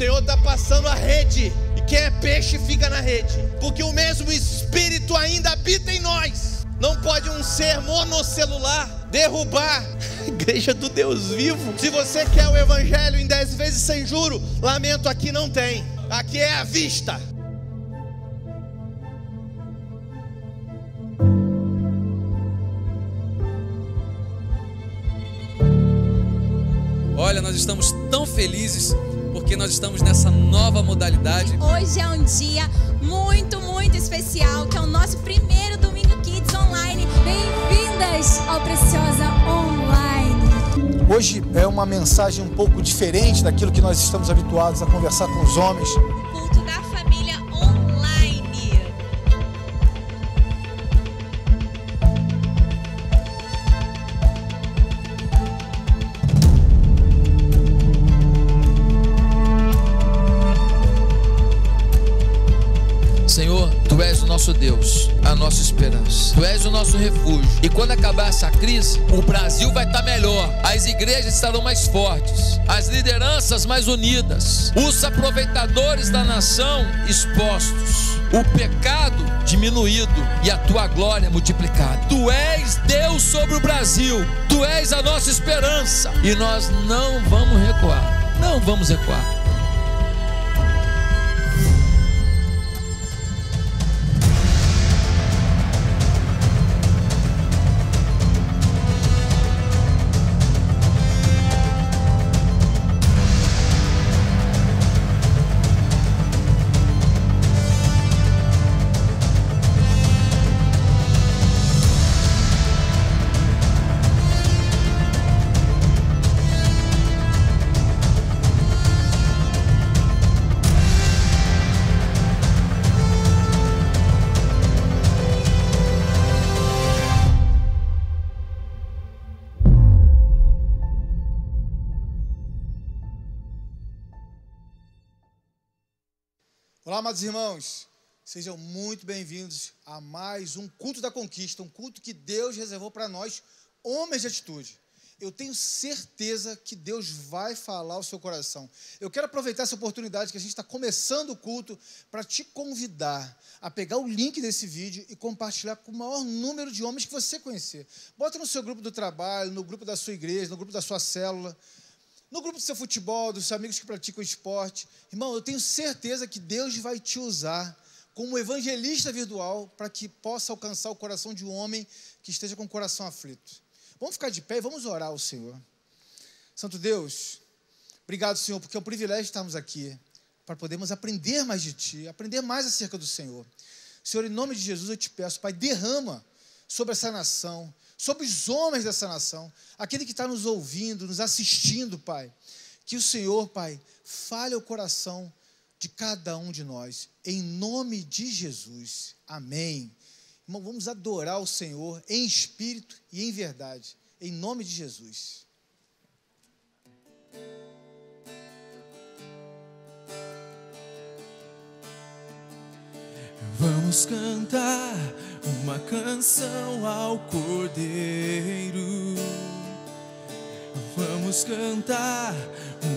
Senhor está passando a rede. E quem é peixe fica na rede. Porque o mesmo Espírito ainda habita em nós. Não pode um ser monocelular derrubar a igreja do Deus vivo. Se você quer o evangelho em dez vezes sem juro, lamento, aqui não tem. Aqui é a vista. Olha, nós estamos tão felizes porque nós estamos nessa nova modalidade. Hoje é um dia muito, muito especial, que é o nosso primeiro Domingo Kids online. Bem-vindas ao Preciosa Online. Hoje é uma mensagem um pouco diferente daquilo que nós estamos habituados a conversar com os homens. Deus, a nossa esperança. Tu és o nosso refúgio. E quando acabar essa crise, o Brasil vai estar melhor. As igrejas estarão mais fortes, as lideranças mais unidas, os aproveitadores da nação expostos, o pecado diminuído e a tua glória multiplicada. Tu és Deus sobre o Brasil. Tu és a nossa esperança. E nós não vamos recuar. Não vamos recuar. Amados irmãos. Sejam muito bem-vindos a mais um culto da conquista, um culto que Deus reservou para nós, homens de atitude. Eu tenho certeza que Deus vai falar ao seu coração. Eu quero aproveitar essa oportunidade que a gente está começando o culto para te convidar a pegar o link desse vídeo e compartilhar com o maior número de homens que você conhecer. Bota no seu grupo do trabalho, no grupo da sua igreja, no grupo da sua célula no grupo do seu futebol, dos seus amigos que praticam esporte. Irmão, eu tenho certeza que Deus vai te usar como evangelista virtual para que possa alcançar o coração de um homem que esteja com o coração aflito. Vamos ficar de pé e vamos orar ao Senhor. Santo Deus, obrigado, Senhor, porque é um privilégio estarmos aqui para podermos aprender mais de Ti, aprender mais acerca do Senhor. Senhor, em nome de Jesus eu te peço, Pai, derrama sobre essa nação, sobre os homens dessa nação, aquele que está nos ouvindo, nos assistindo, Pai. Que o Senhor, Pai, fale o coração de cada um de nós, em nome de Jesus. Amém. Irmão, vamos adorar o Senhor em espírito e em verdade, em nome de Jesus. Vamos cantar uma canção ao Cordeiro. Vamos cantar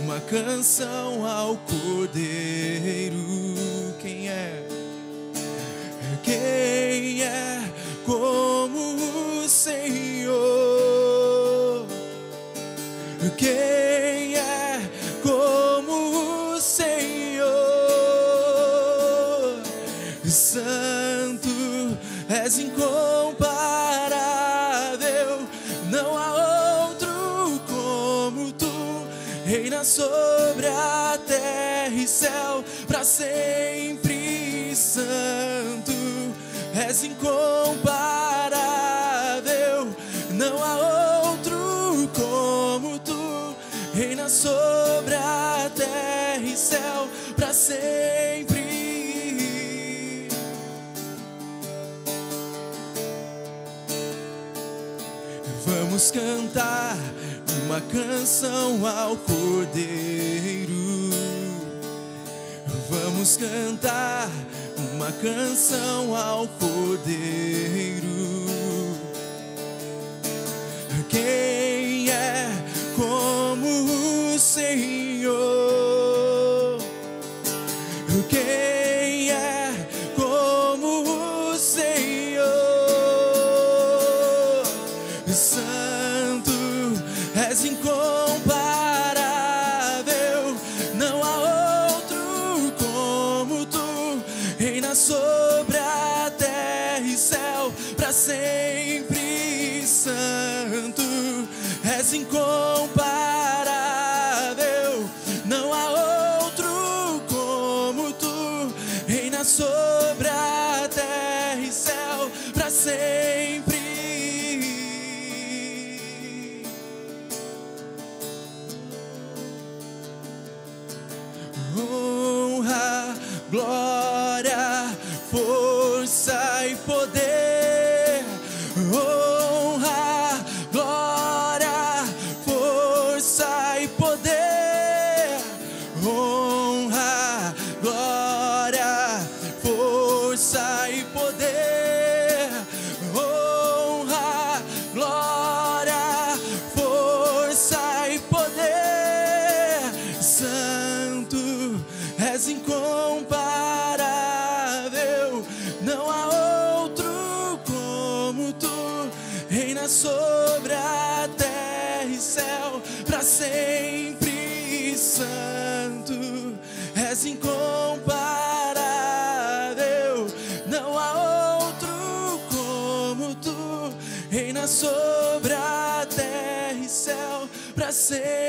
uma canção ao Cordeiro. Quem é? Quem é como o Senhor? Quem és incomparável, não há outro como tu, reina sobre a terra e céu para sempre. Santo és incomparável, não há outro como tu, reina sobre a terra e céu para sempre. Cantar uma canção ao Cordeiro. Vamos cantar uma canção ao Cordeiro. Quem é como o Senhor? Santo, és incomparável. Para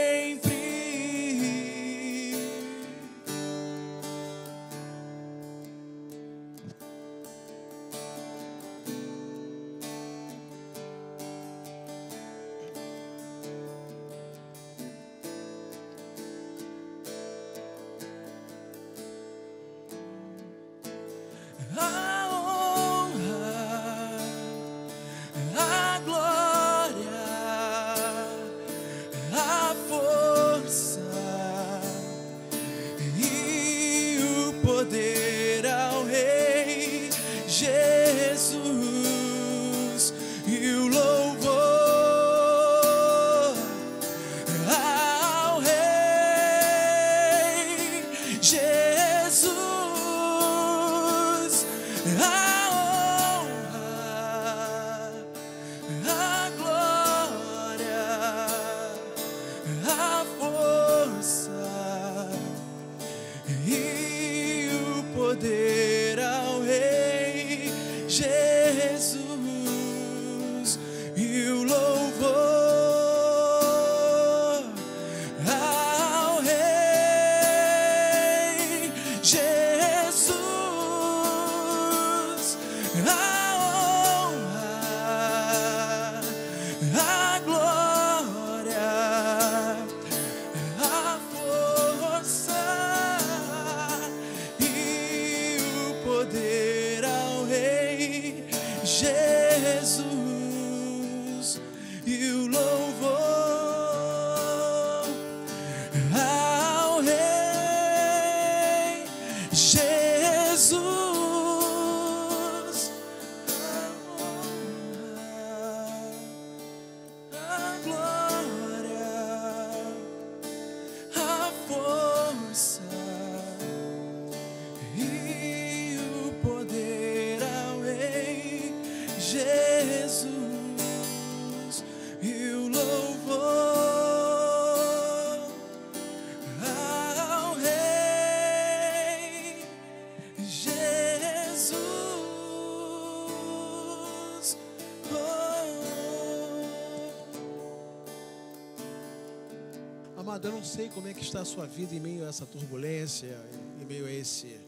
Amado, eu não sei como é que está a sua vida em meio a essa turbulência, em meio a esse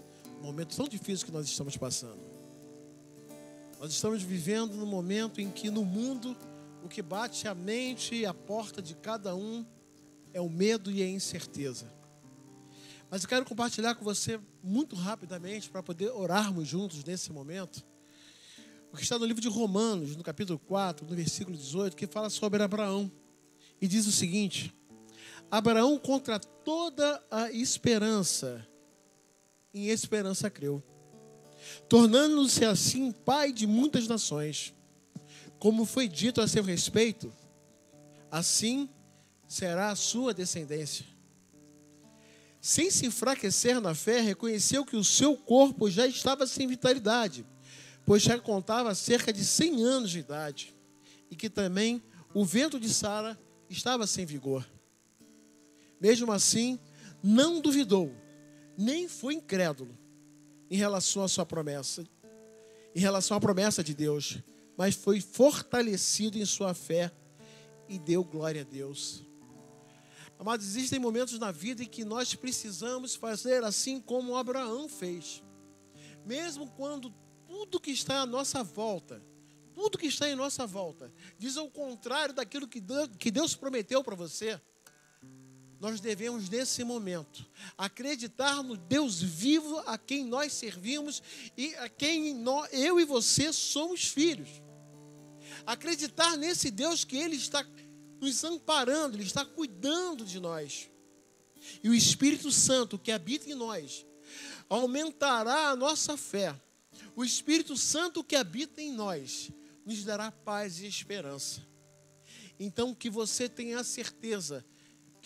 momento tão difícil que nós estamos passando. Nós estamos vivendo num momento em que no mundo o que bate a mente e a porta de cada um é o medo e a incerteza. Mas eu quero compartilhar com você muito rapidamente para poder orarmos juntos nesse momento. O que está no livro de Romanos, no capítulo 4, no versículo 18, que fala sobre Abraão. E diz o seguinte: Abraão, contra toda a esperança, em esperança creu, tornando-se assim pai de muitas nações. Como foi dito a seu respeito, assim será a sua descendência. Sem se enfraquecer na fé, reconheceu que o seu corpo já estava sem vitalidade, pois já contava cerca de 100 anos de idade, e que também o vento de Sara estava sem vigor. Mesmo assim, não duvidou, nem foi incrédulo em relação à sua promessa, em relação à promessa de Deus, mas foi fortalecido em sua fé e deu glória a Deus. Amados, existem momentos na vida em que nós precisamos fazer assim como Abraão fez. Mesmo quando tudo que está à nossa volta, tudo que está em nossa volta, diz ao contrário daquilo que Deus, prometeu para você, nós devemos, nesse momento, acreditar no Deus vivo a quem nós servimos e a quem nós, eu e você somos filhos. Acreditar nesse Deus que Ele está nos amparando, Ele está cuidando de nós. E o Espírito Santo que habita em nós aumentará a nossa fé. O Espírito Santo que habita em nós nos dará paz e esperança. Então, que você tenha a certeza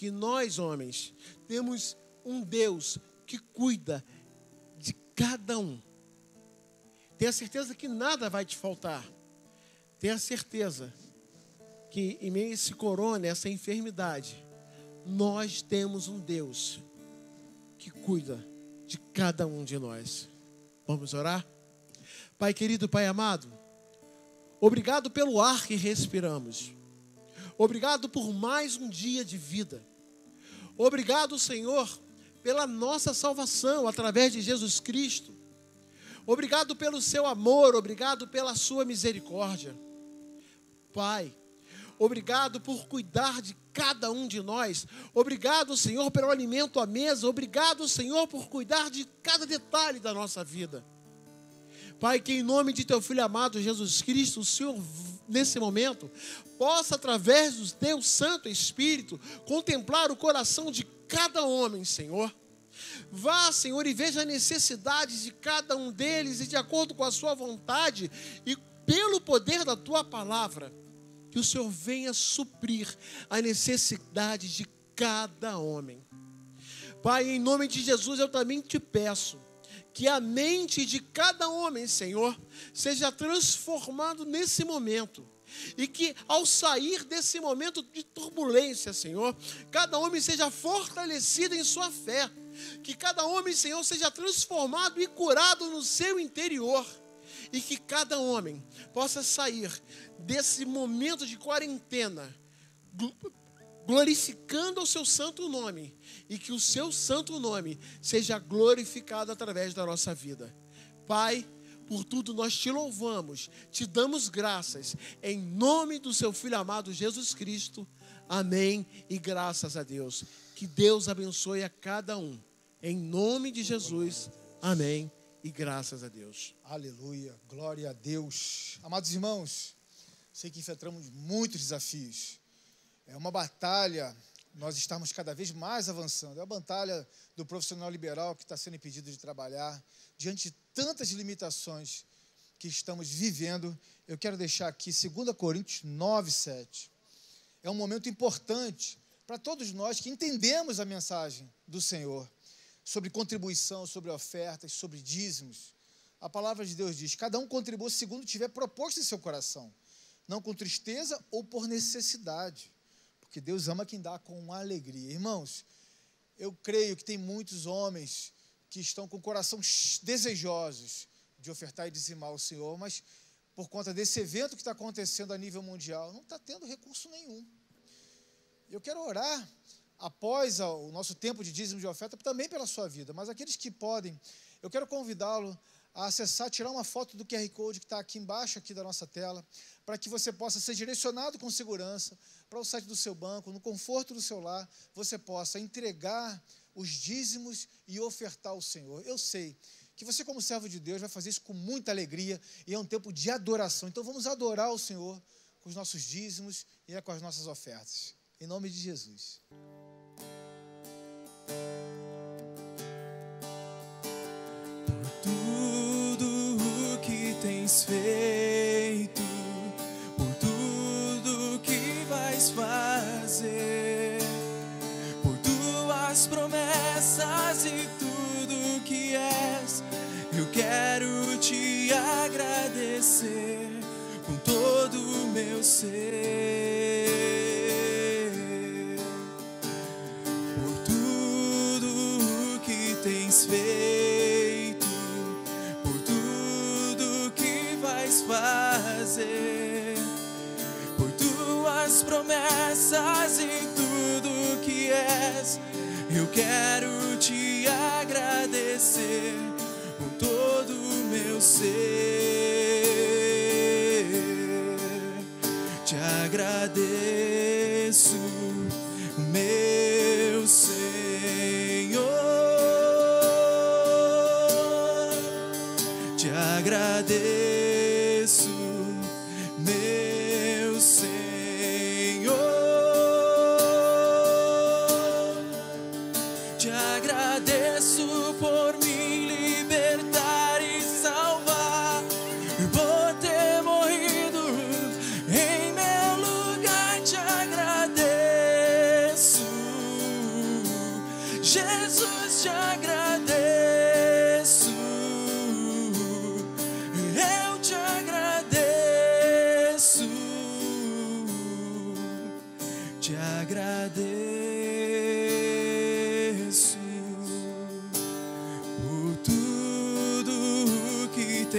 que nós, homens, temos um Deus que cuida de cada um. Tenha certeza que nada vai te faltar. Tenha certeza que em meio a esse corona, essa enfermidade, nós temos um Deus que cuida de cada um de nós. Vamos orar? Pai querido, Pai amado, obrigado pelo ar que respiramos. Obrigado por mais um dia de vida. Obrigado, Senhor, pela nossa salvação através de Jesus Cristo. Obrigado pelo seu amor, obrigado pela sua misericórdia. Pai, obrigado por cuidar de cada um de nós. Obrigado, Senhor, pelo alimento à mesa. Obrigado, Senhor, por cuidar de cada detalhe da nossa vida. Pai, que em nome de teu filho amado Jesus Cristo, o Senhor, nesse momento, possa, através do teu Santo Espírito, contemplar o coração de cada homem, Senhor. Vá, Senhor, e veja a necessidade de cada um deles e de acordo com a sua vontade e pelo poder da tua palavra, que o Senhor venha suprir a necessidade de cada homem. Pai, em nome de Jesus, eu também te peço que a mente de cada homem, Senhor, seja transformado nesse momento. E que ao sair desse momento de turbulência, Senhor, cada homem seja fortalecido em sua fé. Que cada homem, Senhor, seja transformado e curado no seu interior. E que cada homem possa sair desse momento de quarentena glorificando o seu santo nome e que o seu santo nome seja glorificado através da nossa vida. Pai, por tudo nós te louvamos, te damos graças, em nome do seu Filho amado Jesus Cristo. Amém e graças a Deus. Que Deus abençoe a cada um. Em nome de Jesus. Amém e graças a Deus. Aleluia, glória a Deus. Amados irmãos, sei que enfrentamos muitos desafios. É uma batalha, nós estamos cada vez mais avançando. É a batalha do profissional liberal que está sendo impedido de trabalhar. Diante de tantas limitações que estamos vivendo, eu quero deixar aqui 2 Coríntios 9, 7. É um momento importante para todos nós que entendemos a mensagem do Senhor sobre contribuição, sobre ofertas, sobre dízimos. A palavra de Deus diz: cada um contribua segundo tiver proposto em seu coração, não com tristeza ou por necessidade porque Deus ama quem dá com alegria. Irmãos, eu creio que tem muitos homens que estão com corações desejosos de ofertar e dizimar ao Senhor, mas por conta desse evento que está acontecendo a nível mundial, não está tendo recurso nenhum. Eu quero orar após o nosso tempo de dízimo de oferta também pela sua vida, mas aqueles que podem, eu quero convidá-lo a acessar, tirar uma foto do QR Code que está aqui embaixo aqui da nossa tela, para que você possa ser direcionado com segurança para o site do seu banco, no conforto do seu lar, você possa entregar os dízimos e ofertar ao Senhor. Eu sei que você, como servo de Deus, vai fazer isso com muita alegria e é um tempo de adoração. Então vamos adorar o Senhor com os nossos dízimos e com as nossas ofertas. Em nome de Jesus. Por tudo o que tens feito agradecer com todo o meu ser. Por tudo que tens feito, por tudo que vais fazer, por tuas promessas e tudo que és, eu quero te agradecer com todo o meu ser. Agradeço, meu Senhor. Te agradeço,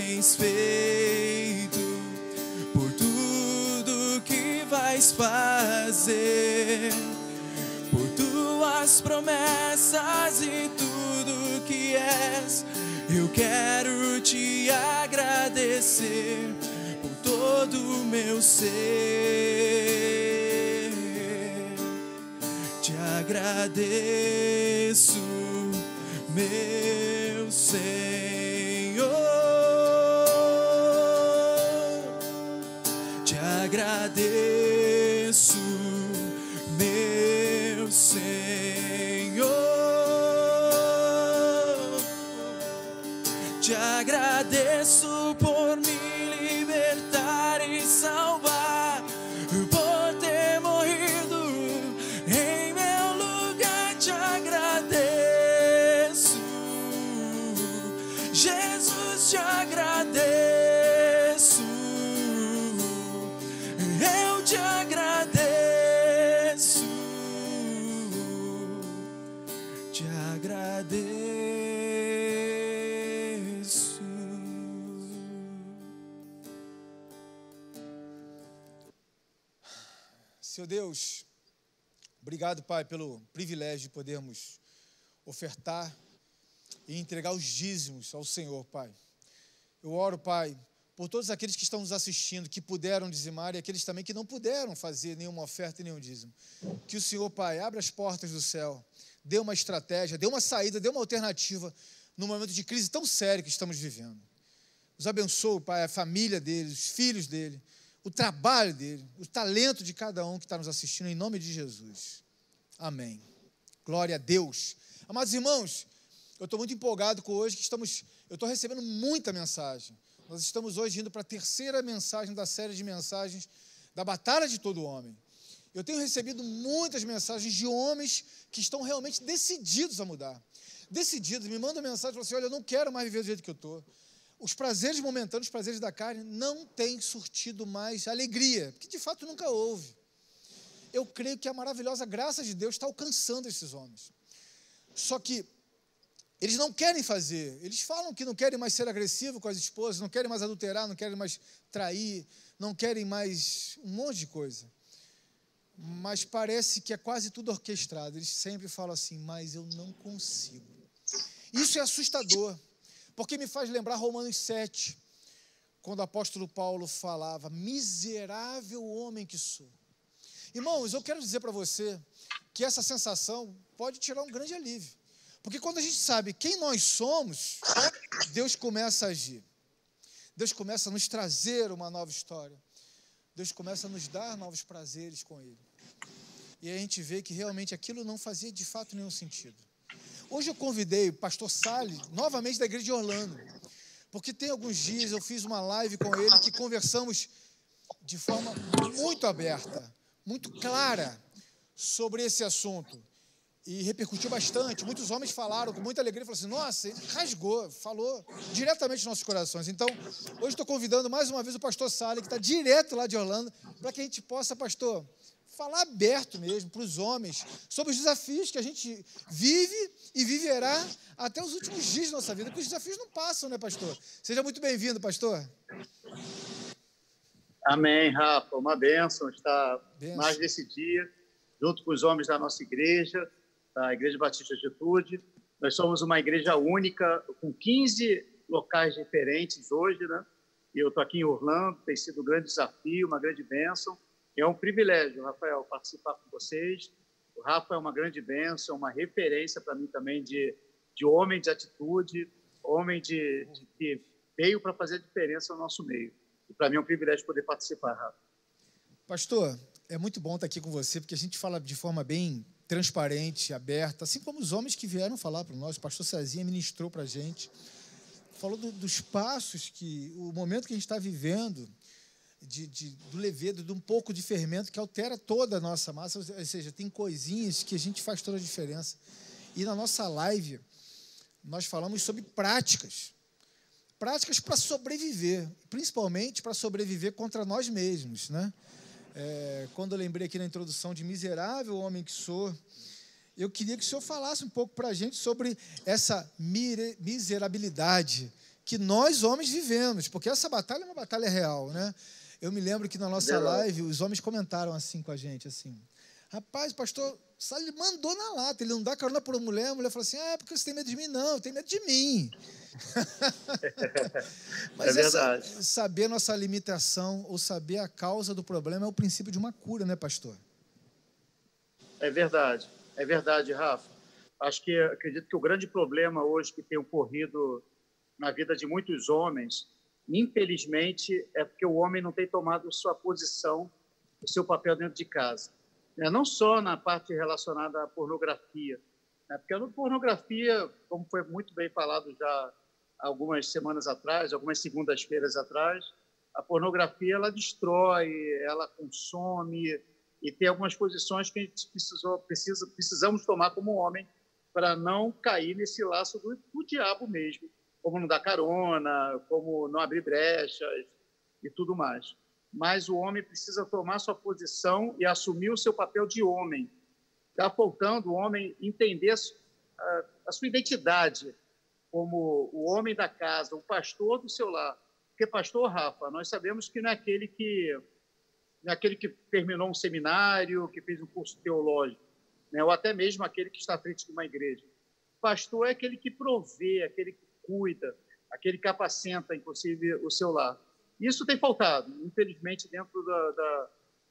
tens feito, por tudo que vais fazer, por tuas promessas e tudo que és. Eu quero te agradecer por todo o meu ser. Te agradeço, meu Senhor. Agradeço, meu Senhor. Te agradeço obrigado, Pai, pelo privilégio de podermos ofertar e entregar os dízimos ao Senhor, Pai. Eu oro, Pai, por todos aqueles que estão nos assistindo, que puderam dizimar e aqueles também que não puderam fazer nenhuma oferta e nenhum dízimo. Que o Senhor, Pai, abra as portas do céu, dê uma estratégia, dê uma saída, dê uma alternativa no momento de crise tão sério que estamos vivendo. Os abençoe, Pai, a família dele, os filhos dele, o trabalho dele, o talento de cada um que está nos assistindo, em nome de Jesus. Amém. Glória a Deus. Amados irmãos, eu estou muito empolgado com hoje que estamos. Eu estou recebendo muita mensagem. Nós estamos hoje indo para a terceira mensagem da série de mensagens da Batalha de Todo Homem. Eu tenho recebido muitas mensagens de homens que estão realmente decididos a mudar. Decididos, me mandam mensagem e falam assim: olha, eu não quero mais viver do jeito que eu estou. Os prazeres momentâneos, os prazeres da carne, não têm surtido mais alegria, porque de fato nunca houve. Eu creio que a maravilhosa graça de Deus está alcançando esses homens. Só que eles não querem fazer. Eles falam que não querem mais ser agressivo com as esposas, não querem mais adulterar, não querem mais trair, não querem mais um monte de coisa. Mas parece que é quase tudo orquestrado. Eles sempre falam assim, mas eu não consigo. Isso é assustador, porque me faz lembrar Romanos 7, quando o apóstolo Paulo falava: Miserável homem que sou. Irmãos, eu quero dizer para você que essa sensação pode tirar um grande alívio. Porque quando a gente sabe quem nós somos, Deus começa a agir. Deus começa a nos trazer uma nova história. Deus começa a nos dar novos prazeres com Ele. E a gente vê que realmente aquilo não fazia de fato nenhum sentido. Hoje eu convidei o pastor Salles, novamente da igreja de Orlando, porque tem alguns dias eu fiz uma live com ele que conversamos de forma muito aberta, muito clara sobre esse assunto. e repercutiu bastante. Muitos homens falaram com muita alegria, falaram assim: nossa, ele rasgou, falou diretamente nos nossos corações. Então, hoje estou convidando mais uma vez o pastor Sale, que está direto lá de Orlando, para que a gente possa, pastor, falar aberto mesmo para os homens sobre os desafios que a gente vive e viverá até os últimos dias da nossa vida, porque os desafios não passam, né, pastor? Seja muito bem-vindo, pastor. Amém, Rafa. Uma bênção estar Bênção. mais nesse dia, junto com os homens da nossa igreja, da Igreja Batista Atitude. Nós somos uma igreja única, com 15 locais diferentes hoje, né? E eu estou aqui em Orlando, tem sido um grande desafio, uma grande bênção. É um privilégio, Rafael, participar com vocês. O Rafa é uma grande bênção, uma referência para mim também de, de homem de atitude, homem de, de que veio para fazer a diferença no nosso meio. E para mim é um privilégio poder participar, Rafa. Pastor, é muito bom estar aqui com você, porque a gente fala de forma bem transparente, aberta, assim como os homens que vieram falar para nós. O pastor Cezinha ministrou para a gente, falou do- dos passos que, o momento que a gente está vivendo, de, de- do levedo, de um pouco de fermento que altera toda a nossa massa, ou seja, tem coisinhas que a gente faz toda a diferença. E na nossa live, nós falamos sobre práticas práticas para sobreviver, principalmente para sobreviver contra nós mesmos, né? É, quando eu lembrei aqui na introdução de miserável homem que sou, eu queria que o senhor falasse um pouco para a gente sobre essa miserabilidade que nós homens vivemos, porque essa batalha é uma batalha real, né? Eu me lembro que na nossa live os homens comentaram assim com a gente, assim, rapaz, o pastor Salles mandou na lata, ele não dá carona por uma mulher, a mulher fala assim, ah, porque você tem medo de mim? Não, tenho medo de mim. Mas É essa- verdade. saber nossa limitação ou saber a causa do problema é o princípio de uma cura, né, pastor? É verdade, é verdade, Rafa. Acho que acredito que o grande problema hoje que tem ocorrido na vida de muitos homens, infelizmente, é porque o homem não tem tomado sua posição, o seu papel dentro de casa. Né? Não só na parte relacionada à pornografia, né? porque a pornografia, como foi muito bem falado já algumas semanas atrás, algumas segundas-feiras atrás, a pornografia ela destrói, ela consome, e tem algumas posições que a gente precisou, precisa, precisamos tomar como homem para não cair nesse laço do, do diabo mesmo, como não dar carona, como não abrir brechas e tudo mais. Mas o homem precisa tomar sua posição e assumir o seu papel de homem. Está faltando o homem entender a, su- a- a sua identidade como o homem da casa, o pastor do seu lar. Porque pastor, Rafa, nós sabemos que não é aquele que não é aquele que terminou um seminário, que fez um curso teológico, né? ou até mesmo aquele que está à frente de uma igreja. Pastor é aquele que provê, aquele que cuida, aquele que apacenta, inclusive, o seu lar. Isso tem faltado, infelizmente, dentro, da, da-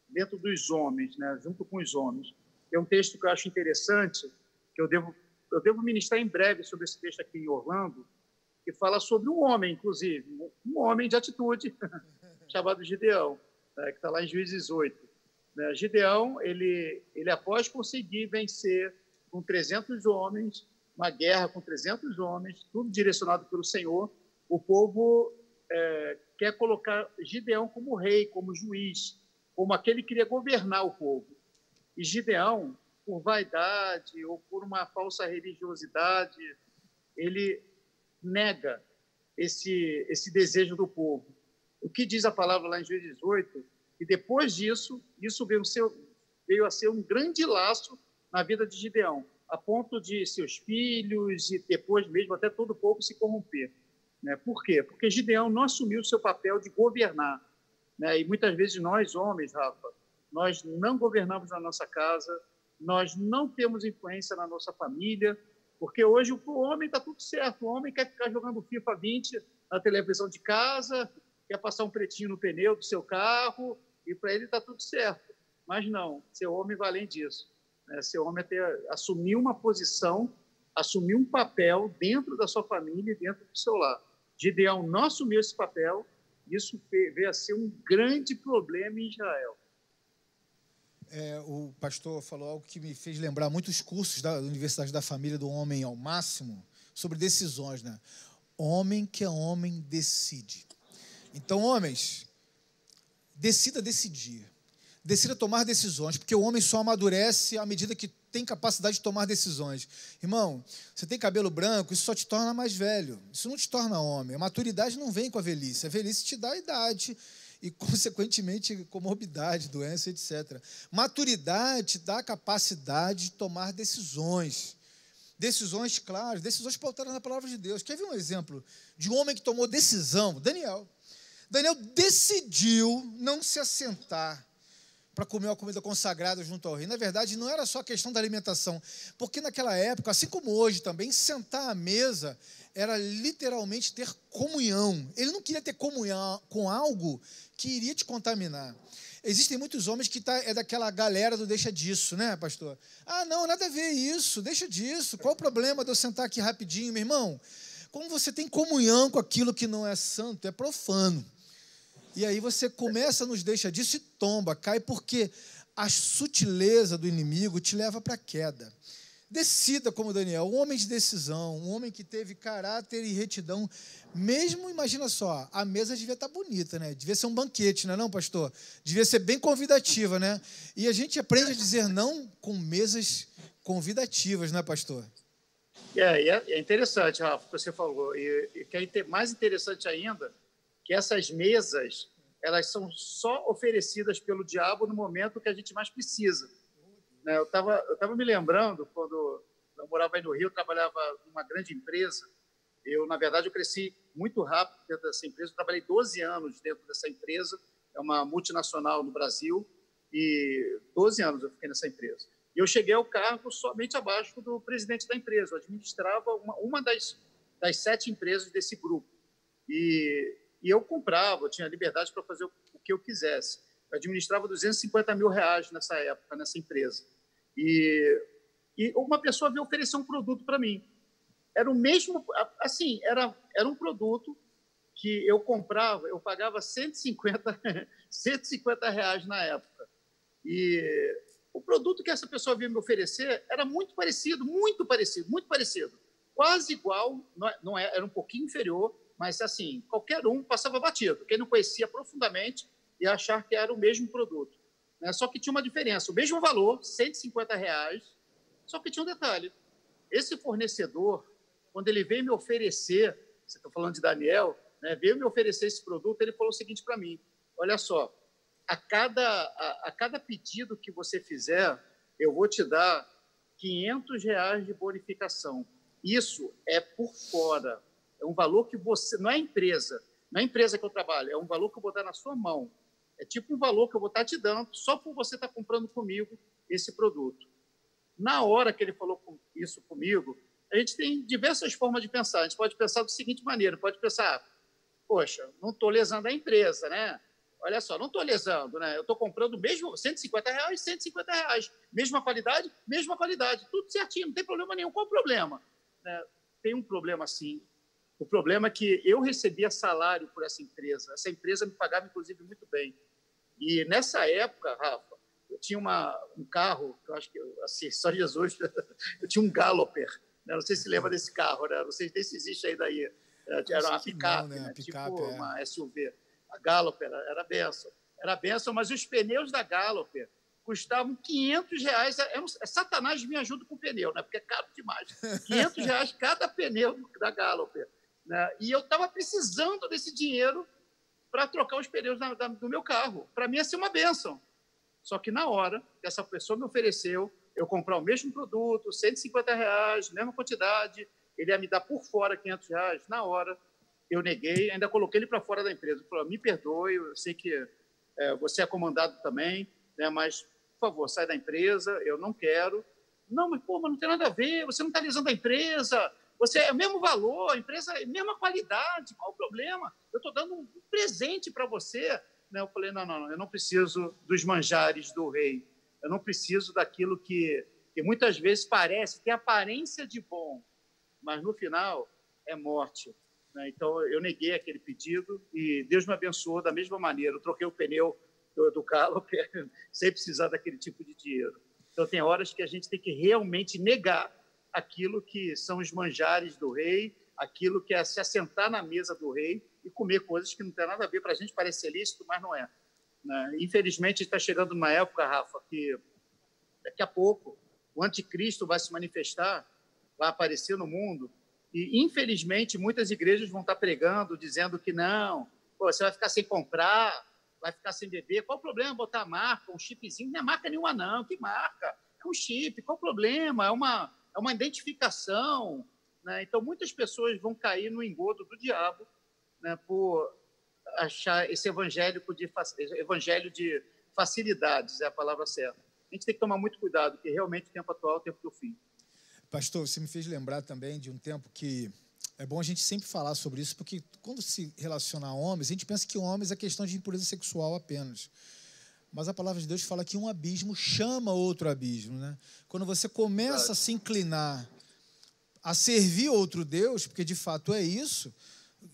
dentro dos homens, né? junto com os homens. Tem um texto que eu acho interessante, que eu devo, eu devo ministrar em breve sobre esse texto aqui em Orlando, que fala sobre um homem, inclusive, um homem de atitude, chamado Gideão né, que está lá em Juízes 8. Né? Gideão, ele, ele após conseguir vencer com 300 homens, uma guerra com 300 homens, tudo direcionado pelo Senhor, o povo é, quer colocar Gideão como rei, como juiz, como aquele que queria governar o povo. E Gideão, por vaidade ou por uma falsa religiosidade, ele nega esse, esse desejo do povo. O que diz a palavra lá em Juízes 18? E depois disso, isso veio, ser, veio a ser um grande laço na vida de Gideão, a ponto de seus filhos e depois mesmo até todo o povo se corromper. Né? Por quê? Porque Gideão não assumiu o seu papel de governar. Né? E muitas vezes nós, homens, Rafa, nós não governamos na nossa casa, nós não temos influência na nossa família, porque hoje o homem está tudo certo, o homem quer ficar jogando FIFA 20 na televisão de casa, quer passar um pretinho no pneu do seu carro, e para ele está tudo certo. Mas não, ser homem vai além disso. Né? Ser homem é ter, assumir uma posição, assumir um papel dentro da sua família e dentro do seu lar. Gideão não assumiu esse papel, isso veio a ser um grande problema em Israel. É, o pastor falou algo que me fez lembrar muitos cursos da Universidade da Família do Homem ao Máximo sobre decisões, né? Homem que é homem decide. Então, homens, decida decidir. Decida tomar decisões, porque o homem só amadurece à medida que tem capacidade de tomar decisões. Irmão, você tem cabelo branco, isso só te torna mais velho. Isso não te torna homem. A maturidade não vem com a velhice. A velhice te dá a idade e, consequentemente, comorbidade, doença, etc. Maturidade te dá a capacidade de tomar decisões. Decisões claras, decisões pautadas na palavra de Deus. Quer ver um exemplo de um homem que tomou decisão? Daniel. Daniel decidiu não se assentar para comer uma comida consagrada junto ao rei. Na verdade, não era só a questão da alimentação, porque naquela época, assim como hoje também, sentar à mesa era literalmente ter comunhão. Ele não queria ter comunhão com algo que iria te contaminar. Existem muitos homens que tá, é daquela galera do deixa disso, né, pastor? Ah, não, nada a ver isso, deixa disso. Qual o problema de eu sentar aqui rapidinho, meu irmão? Como você tem comunhão com aquilo que não é santo, é profano. E aí você começa nos deixa disso e tomba, cai, porque a sutileza do inimigo te leva para a queda. Decida como Daniel, um homem de decisão, um homem que teve caráter e retidão. Mesmo, imagina só, a mesa devia estar bonita, né? Devia ser um banquete, não é não, pastor? Devia ser bem convidativa, né? E a gente aprende a dizer não com mesas convidativas, né, pastor? É, é interessante, Rafa, o que você falou. E, e que é mais interessante ainda que essas mesas elas são só oferecidas pelo diabo no momento que a gente mais precisa. Né? Eu estava eu tava me lembrando, quando eu morava aí no Rio, eu trabalhava numa grande empresa. Eu, na verdade, eu cresci muito rápido dentro dessa empresa. Eu trabalhei 12 anos dentro dessa empresa. É uma multinacional no Brasil. E 12 anos eu fiquei nessa empresa. E eu cheguei ao cargo somente abaixo do presidente da empresa. Eu administrava uma, uma das, das sete empresas desse grupo. E e eu comprava, eu tinha liberdade para fazer o que eu quisesse. Eu administrava 250 mil reais nessa época, nessa empresa. E, e uma pessoa veio oferecer um produto para mim. Era o mesmo, assim, era, era um produto que eu comprava, eu pagava 150, 150 reais na época. E o produto que essa pessoa veio me oferecer era muito parecido, muito parecido, muito parecido. Quase igual, não, é, é, era um pouquinho inferior, mas assim, qualquer um passava batido. Quem não conhecia profundamente ia achar que era o mesmo produto. Né? Só que tinha uma diferença. O mesmo valor, 150 reais, só que tinha um detalhe. Esse fornecedor, quando ele veio me oferecer, você está falando de Daniel, né? veio me oferecer esse produto, ele falou o seguinte para mim: olha só, a cada, a, a, cada pedido que você fizer, eu vou te dar 500 reais de bonificação. Isso é por fora. É um valor que você. Não é empresa, não é empresa que eu trabalho, é um valor que eu vou dar na sua mão. É tipo um valor que eu vou estar te dando só por você estar comprando comigo esse produto. Na hora que ele falou isso comigo, a gente tem diversas formas de pensar. A gente pode pensar da seguinte maneira: pode pensar, poxa, não estou lesando a empresa, né? Olha só, não estou lesando, né? Eu estou comprando mesmo 150 reais, 150 reais. Mesma qualidade, mesma qualidade. Tudo certinho, não tem problema nenhum. Qual o problema? É, tem um problema, sim. O problema é que eu recebia salário por essa empresa. Essa empresa me pagava, inclusive, muito bem. E nessa época, Rafa, eu tinha uma, um carro, eu acho que, assim, só Jesus, eu tinha um Galloper. Né? Não sei se lembra desse carro, né? Não sei nem se existe ainda aí. Era uma picape, né? né? tipo é. uma SUV. A Galloper era, benção. Era benção, mas os pneus da Galloper custavam 500 reais. É, é, Satanás me ajuda com o pneu, né? porque é caro demais. 500 reais cada pneu da Galloper. Né? E eu estava precisando desse dinheiro para trocar os pneus da, da, do meu carro. Para mim ia ser uma benção. Só que na hora que essa pessoa me ofereceu eu comprar o mesmo produto, 150 reais, mesma quantidade, ele ia me dar por fora 500 reais, na hora eu neguei, ainda coloquei ele para fora da empresa. Falei, me perdoe, eu sei que é, você é comandado também, né, mas, por favor, sai da empresa, eu não quero. Não, mas, pô, mas não tem nada a ver, você não está lisando a empresa, você é o mesmo valor, a empresa é a mesma qualidade, qual o problema? Eu estou dando um presente para você. Né? Eu falei, não, não, não, eu não preciso dos manjares do rei. Eu não preciso daquilo que, que muitas vezes parece, tem aparência de bom, mas no final é morte. Né? Então, eu neguei aquele pedido e Deus me abençoou da mesma maneira. Eu troquei o pneu do, do carro sem precisar daquele tipo de dinheiro. Então, tem horas que a gente tem que realmente negar aquilo que são os manjares do rei, aquilo que é se assentar na mesa do rei e comer coisas que não tem nada a ver para a gente, parece lícito, mas não é. Né? Infelizmente, está chegando uma época, Rafa, que daqui a pouco o anticristo vai se manifestar, vai aparecer no mundo, e infelizmente muitas igrejas vão estar pregando, dizendo que não, pô, você vai ficar sem comprar, vai ficar sem beber. Qual o problema botar marca, um chipzinho? Não é marca nenhuma, não. Que marca? É um chip. Qual o problema? É uma, é uma identificação. Né? Então, muitas pessoas vão cair no engodo do diabo né, por achar esse evangélico de, evangelho de facilidades, é a palavra certa. A gente tem que tomar muito cuidado, porque realmente o tempo atual é o tempo do fim. Pastor, você me fez lembrar também de um tempo que é bom a gente sempre falar sobre isso, porque quando se relaciona a homens, a gente pensa que homens é questão de impureza sexual apenas. Mas a palavra de Deus fala que um abismo chama outro abismo. Né? Quando você começa a se inclinar a servir outro Deus, porque de fato é isso,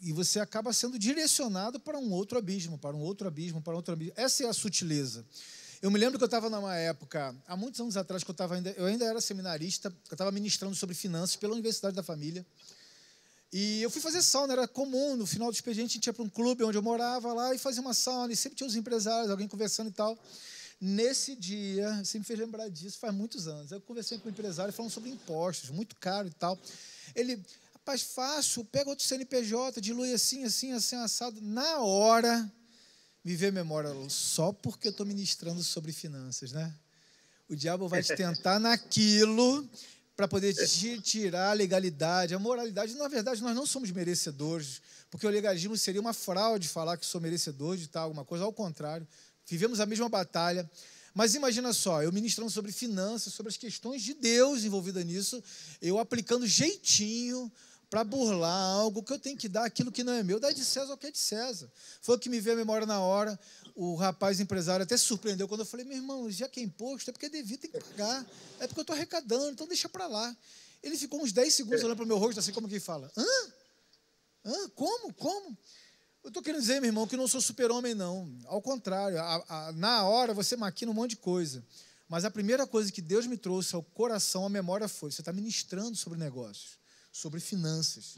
e você acaba sendo direcionado para um outro abismo, para um outro abismo, para outro abismo. Essa é a sutileza. Eu me lembro que eu estava numa época, há muitos anos atrás, que eu, tava ainda, eu ainda era seminarista, eu estava ministrando sobre finanças pela Universidade da Família. E eu fui fazer sauna, era comum, no final do expediente a gente ia para um clube onde eu morava lá e fazia uma sauna, e sempre tinha os empresários, alguém conversando e tal. Nesse dia, você me fez lembrar disso, faz muitos anos. Eu conversei com um empresário falando sobre impostos, muito caro e tal. Ele, rapaz, fácil, pega outro CNPJ, dilui assim, assim, assim, assado. Na hora, me veio a memória, só porque eu estou ministrando sobre finanças, né? O diabo vai te tentar naquilo para poder te tirar a legalidade, a moralidade. Na verdade, nós não somos merecedores, porque o legalismo seria uma fraude falar que sou merecedor de tal, alguma coisa. Ao contrário, vivemos a mesma batalha. Mas imagina só, eu ministrando sobre finanças, sobre as questões de Deus envolvida nisso, eu aplicando jeitinho para burlar algo que eu tenho que dar aquilo que não é meu, dá de César o que é de César. Foi o que me veio a memória na hora o rapaz empresário até surpreendeu quando eu falei, meu irmão, já que é imposto, é porque é devido, tem que pagar. É porque eu estou arrecadando, então deixa para lá. Ele ficou uns 10 segundos olhando para o meu rosto, assim como que fala, hã? Hã? Como? Como? Eu estou querendo dizer, meu irmão, que não sou super-homem, não. Ao contrário, a, a, na hora você maquina um monte de coisa. Mas a primeira coisa que Deus me trouxe ao coração, à memória, foi: você está ministrando sobre negócios, sobre finanças.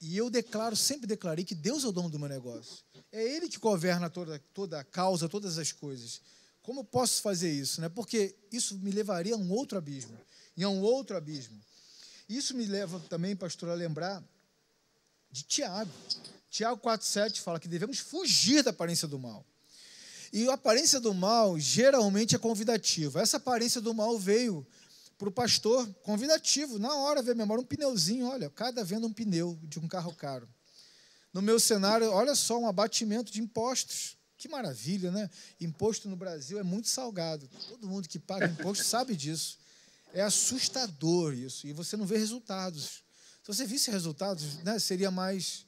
E eu declaro, sempre declarei que Deus é o dono do meu negócio. É Ele que governa toda, toda a causa, todas as coisas. Como eu posso fazer isso? Né? Porque isso me levaria a um outro abismo. E a um outro abismo. Isso me leva também, pastor, a lembrar de Tiago. Tiago 4,7 fala que devemos fugir da aparência do mal. E a aparência do mal geralmente é convidativa. Essa aparência do mal veio para o pastor, convidativo, na hora, ver memória, um pneuzinho, olha, cada venda um pneu de um carro caro. No meu cenário, olha só, um abatimento de impostos. Que maravilha, né? Imposto no Brasil é muito salgado. Todo mundo que paga imposto sabe disso. É assustador isso. E você não vê resultados. Se você visse resultados, né, seria mais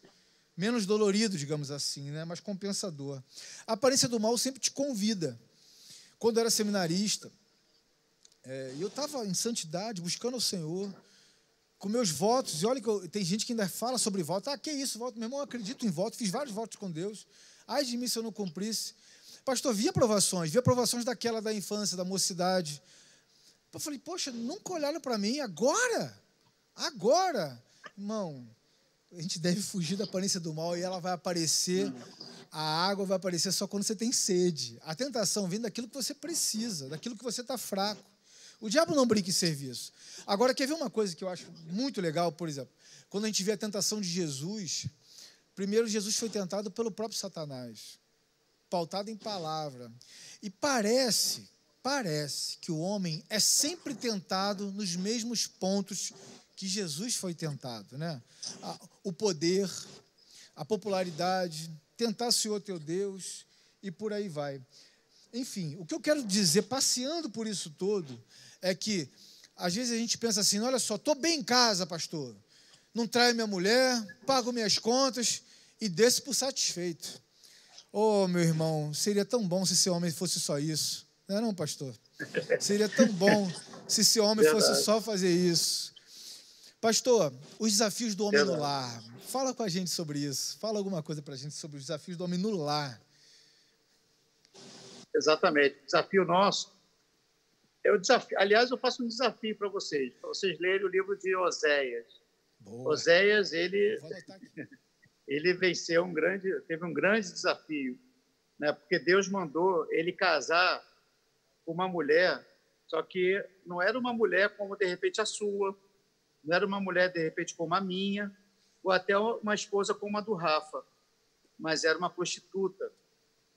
menos dolorido, digamos assim, né, mais compensador. A aparência do mal sempre te convida. Quando eu era seminarista, é, eu estava em santidade, buscando o Senhor, com meus votos. E olha que eu, tem gente que ainda fala sobre voto. Ah, que isso, voto? Meu irmão, eu acredito em voto, fiz vários votos com Deus. Ai de mim se eu não cumprisse. Pastor, via aprovações, via aprovações daquela da infância, da mocidade. Eu falei, poxa, nunca olharam para mim, agora? Agora? Irmão, a gente deve fugir da aparência do mal e ela vai aparecer, a água vai aparecer só quando você tem sede. A tentação vem daquilo que você precisa, daquilo que você está fraco. O diabo não brinca em serviço. Agora, quer ver uma coisa que eu acho muito legal, por exemplo? Quando a gente vê a tentação de Jesus, primeiro Jesus foi tentado pelo próprio Satanás, pautado em palavra. E parece, parece que o homem é sempre tentado nos mesmos pontos que Jesus foi tentado, né? O poder, a popularidade, tentar ser o teu Deus e por aí vai. Enfim, o que eu quero dizer, passeando por isso todo, é que às vezes a gente pensa assim: olha só, estou bem em casa, pastor. Não traio minha mulher, pago minhas contas e desço por satisfeito. Oh, meu irmão, seria tão bom se esse homem fosse só isso. Não é não, pastor? Seria tão bom se esse homem Verdade. fosse só fazer isso. Pastor, os desafios do homem Verdade. no lar. Fala com a gente sobre isso. Fala alguma coisa para a gente sobre os desafios do homem no lar. Exatamente. O desafio nosso eu desafio, aliás, eu faço um desafio para vocês, para vocês lerem o livro de Oséias. Boa. Oséias, ele, ele venceu um grande, teve um grande desafio, né? porque Deus mandou ele casar com uma mulher Só que não era uma mulher como de repente a sua, não era uma mulher de repente como a minha, ou até uma esposa como a do Rafa, mas era uma prostituta.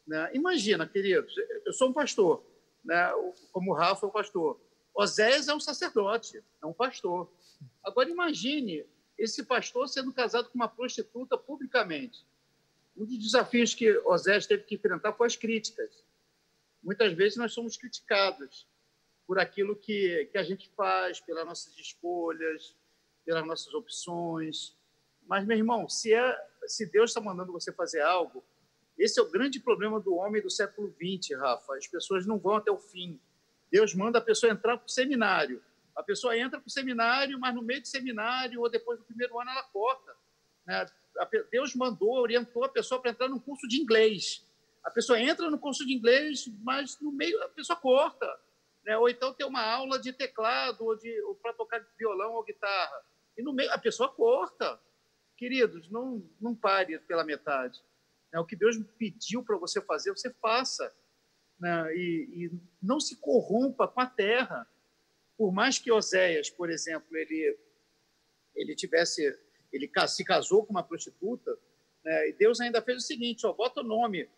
Né? Imagina, queridos, eu sou um pastor, né? como o Rafa é um pastor. Oséias é um sacerdote, é um pastor. Agora imagine esse pastor sendo casado com uma prostituta publicamente. Um dos desafios que Oséias teve que enfrentar foi as críticas. Muitas vezes nós somos criticados por aquilo que, que a gente faz, pelas nossas escolhas, pelas nossas opções. Mas, meu irmão, se, é, se Deus está mandando você fazer algo, esse é o grande problema do homem do século XX, Rafa. As pessoas não vão até o fim. Deus manda a pessoa entrar para o seminário. A pessoa entra para o seminário, mas no meio do seminário ou depois do primeiro ano ela corta. Né? Deus mandou, orientou a pessoa para entrar num curso de inglês. A pessoa entra no curso de inglês, mas no meio a pessoa corta. Né? Ou então tem uma aula de teclado ou, ou para tocar violão ou guitarra. E no meio a pessoa corta. Queridos, não, não pare pela metade. Né? O que Deus pediu para você fazer, você faça. Né? E, e não se corrompa com a terra. Por mais que Oséias, por exemplo, ele, ele tivesse ele se casou com uma prostituta, né? e Deus ainda fez o seguinte: ó, bota o nome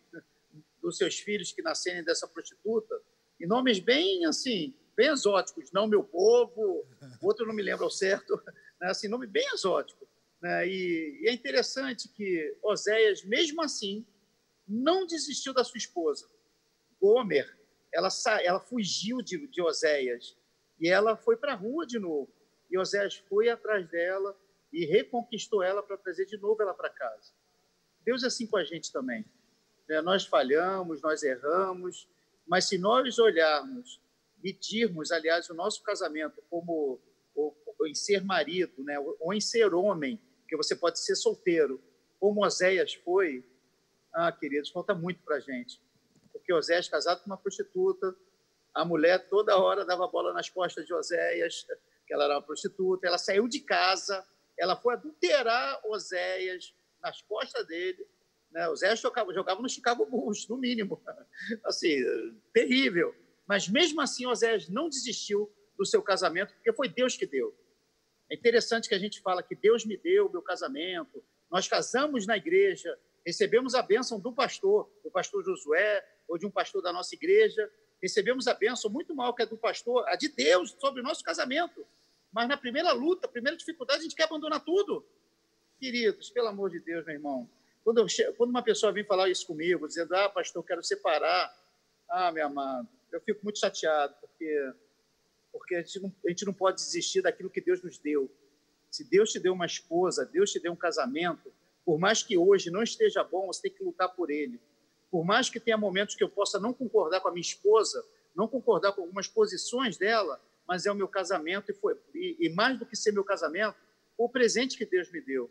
dos seus filhos que nascerem dessa prostituta, e nomes bem assim, bem exóticos, não meu povo, outro não me lembra ao certo, né? assim, nome bem exótico. Né? E, é interessante que Oséias, mesmo assim, não desistiu da sua esposa. Gomer, ela, ela fugiu de, de Oséias e ela foi para a rua de novo. E Oséias foi atrás dela, e reconquistou ela para trazer de novo ela para casa. Deus é assim com a gente também. Né? Nós falhamos, nós erramos, mas se nós olharmos, medirmos, aliás, o nosso casamento como ou, ou em ser marido, né? ou em ser homem, porque você pode ser solteiro, como Oséias foi, ah, queridos, falta muito para a gente. Porque Oséias, casado com uma prostituta, a mulher toda hora dava bola nas costas de Oséias, que ela era uma prostituta, ela saiu de casa, ela foi adulterar Oséias nas costas dele. Né? Oséias jogava, jogava no Chicago Bulls, no mínimo. Assim, terrível. Mas mesmo assim, Oséias não desistiu do seu casamento, porque foi Deus que deu. É interessante que a gente fala que Deus me deu o meu casamento, nós casamos na igreja, recebemos a bênção do pastor, do pastor Josué, ou de um pastor da nossa igreja, recebemos a bênção muito maior que a do pastor, a de Deus sobre o nosso casamento. Mas na primeira luta, primeira dificuldade, a gente quer abandonar tudo. Queridos, pelo amor de Deus, meu irmão, quando, eu, quando uma pessoa vem falar isso comigo, dizendo, ah, pastor, quero separar, ah, meu amado, eu fico muito chateado, porque, porque a, gente não, a gente não pode desistir daquilo que Deus nos deu. Se Deus te deu uma esposa, Deus te deu um casamento, por mais que hoje não esteja bom, você tem que lutar por ele. Por mais que tenha momentos que eu possa não concordar com a minha esposa, não concordar com algumas posições dela, mas é o meu casamento e, foi, e, e mais do que ser meu casamento, o presente que Deus me deu.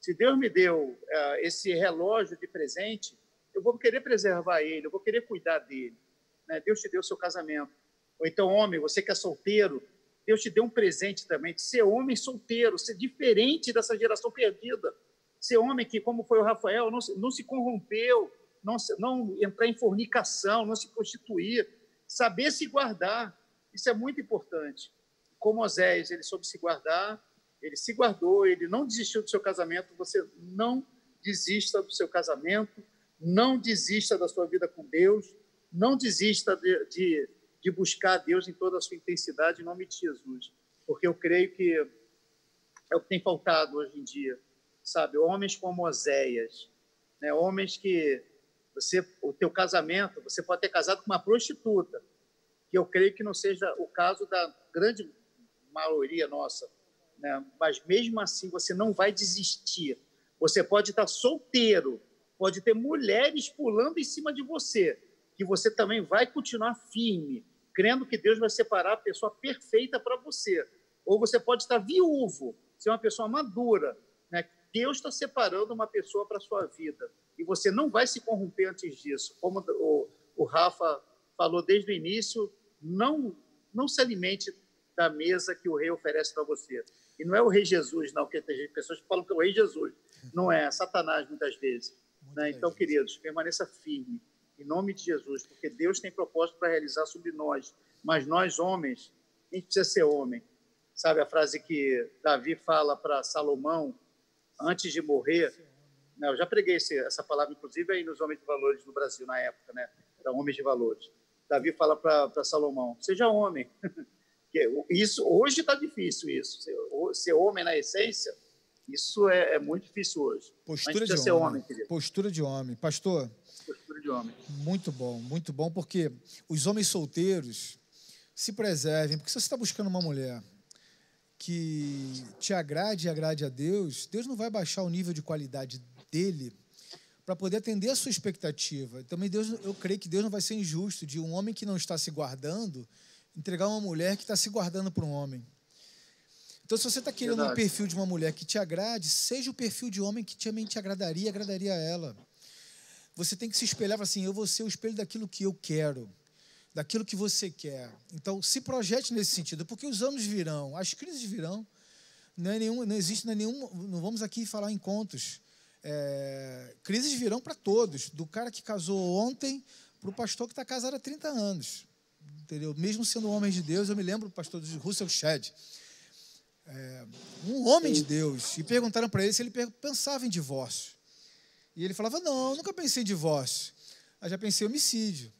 Se Deus me deu uh, esse relógio de presente, eu vou querer preservar ele, eu vou querer cuidar dele. Né? Deus te deu o seu casamento. Ou então, homem, você que é solteiro, Deus te deu um presente também de ser homem solteiro, ser diferente dessa geração perdida. Ser homem que, como foi o Rafael, não se, não se corrompeu, não, não entrar em fornicação, não se prostituir, saber se guardar. Isso é muito importante. Como Oséias, ele soube se guardar, ele se guardou, ele não desistiu do seu casamento. Você não desista do seu casamento, não desista da sua vida com Deus, não desista de, de, de buscar Deus em toda a sua intensidade, em nome de Jesus. Porque eu creio que é o que tem faltado hoje em dia, sabe? Homens como Oséias, né? homens que você, o teu casamento, você pode ter casado com uma prostituta, que eu creio que não seja o caso da grande maioria nossa. Né? Mas mesmo assim, você não vai desistir. Você pode estar solteiro, pode ter mulheres pulando em cima de você, que você também vai continuar firme, crendo que Deus vai separar a pessoa perfeita para você. Ou você pode estar viúvo, ser uma pessoa madura. Né? Deus está separando uma pessoa para a sua vida. E você não vai se corromper antes disso. Como o, o Rafa falou desde o início, não, não se alimente da mesa que o rei oferece para você. E não é o rei Jesus, não, porque tem pessoas que falam que é o rei Jesus. Não é, é Satanás muitas vezes. Né? Então, queridos, permaneça firme. Em nome de Jesus, porque Deus tem propósito para realizar sobre nós, mas nós, homens, a gente precisa ser homem. Sabe a frase que Davi fala para Salomão antes de morrer? Né, eu já preguei esse, essa palavra, inclusive, aí nos Homens de Valores no Brasil, na época, né? Eram Homens de Valores. Davi fala para Salomão: seja homem. isso Hoje está difícil, isso. Ser, ser homem na essência, isso é, é muito difícil hoje. Postura de homem. homem Postura de homem. Pastor, postura de homem. Muito bom, muito bom, porque os homens solteiros se preservem, porque se você está buscando uma mulher que te agrade e agrade a Deus, Deus não vai baixar o nível de qualidade dele para poder atender a sua expectativa. Também Deus, eu creio que Deus não vai ser injusto de um homem que não está se guardando entregar uma mulher que está se guardando para um homem. Então, se você está querendo Verdade. um perfil de uma mulher que te agrade, seja o perfil de homem que também te agradaria, agradaria a ela. Você tem que se espelhar assim: eu vou ser o espelho daquilo que eu quero, daquilo que você quer. Então, se projete nesse sentido, porque os anos virão, as crises virão. Não, é nenhum, não existe não é nenhum. Não vamos aqui falar em contos. É, crises virão para todos, do cara que casou ontem para o pastor que está casado há 30 anos. Entendeu? Mesmo sendo um homem de Deus, eu me lembro do pastor Russell Shedd, é, um homem de Deus, e perguntaram para ele se ele pensava em divórcio. E ele falava: Não, nunca pensei em divórcio. Eu já pensei em homicídio.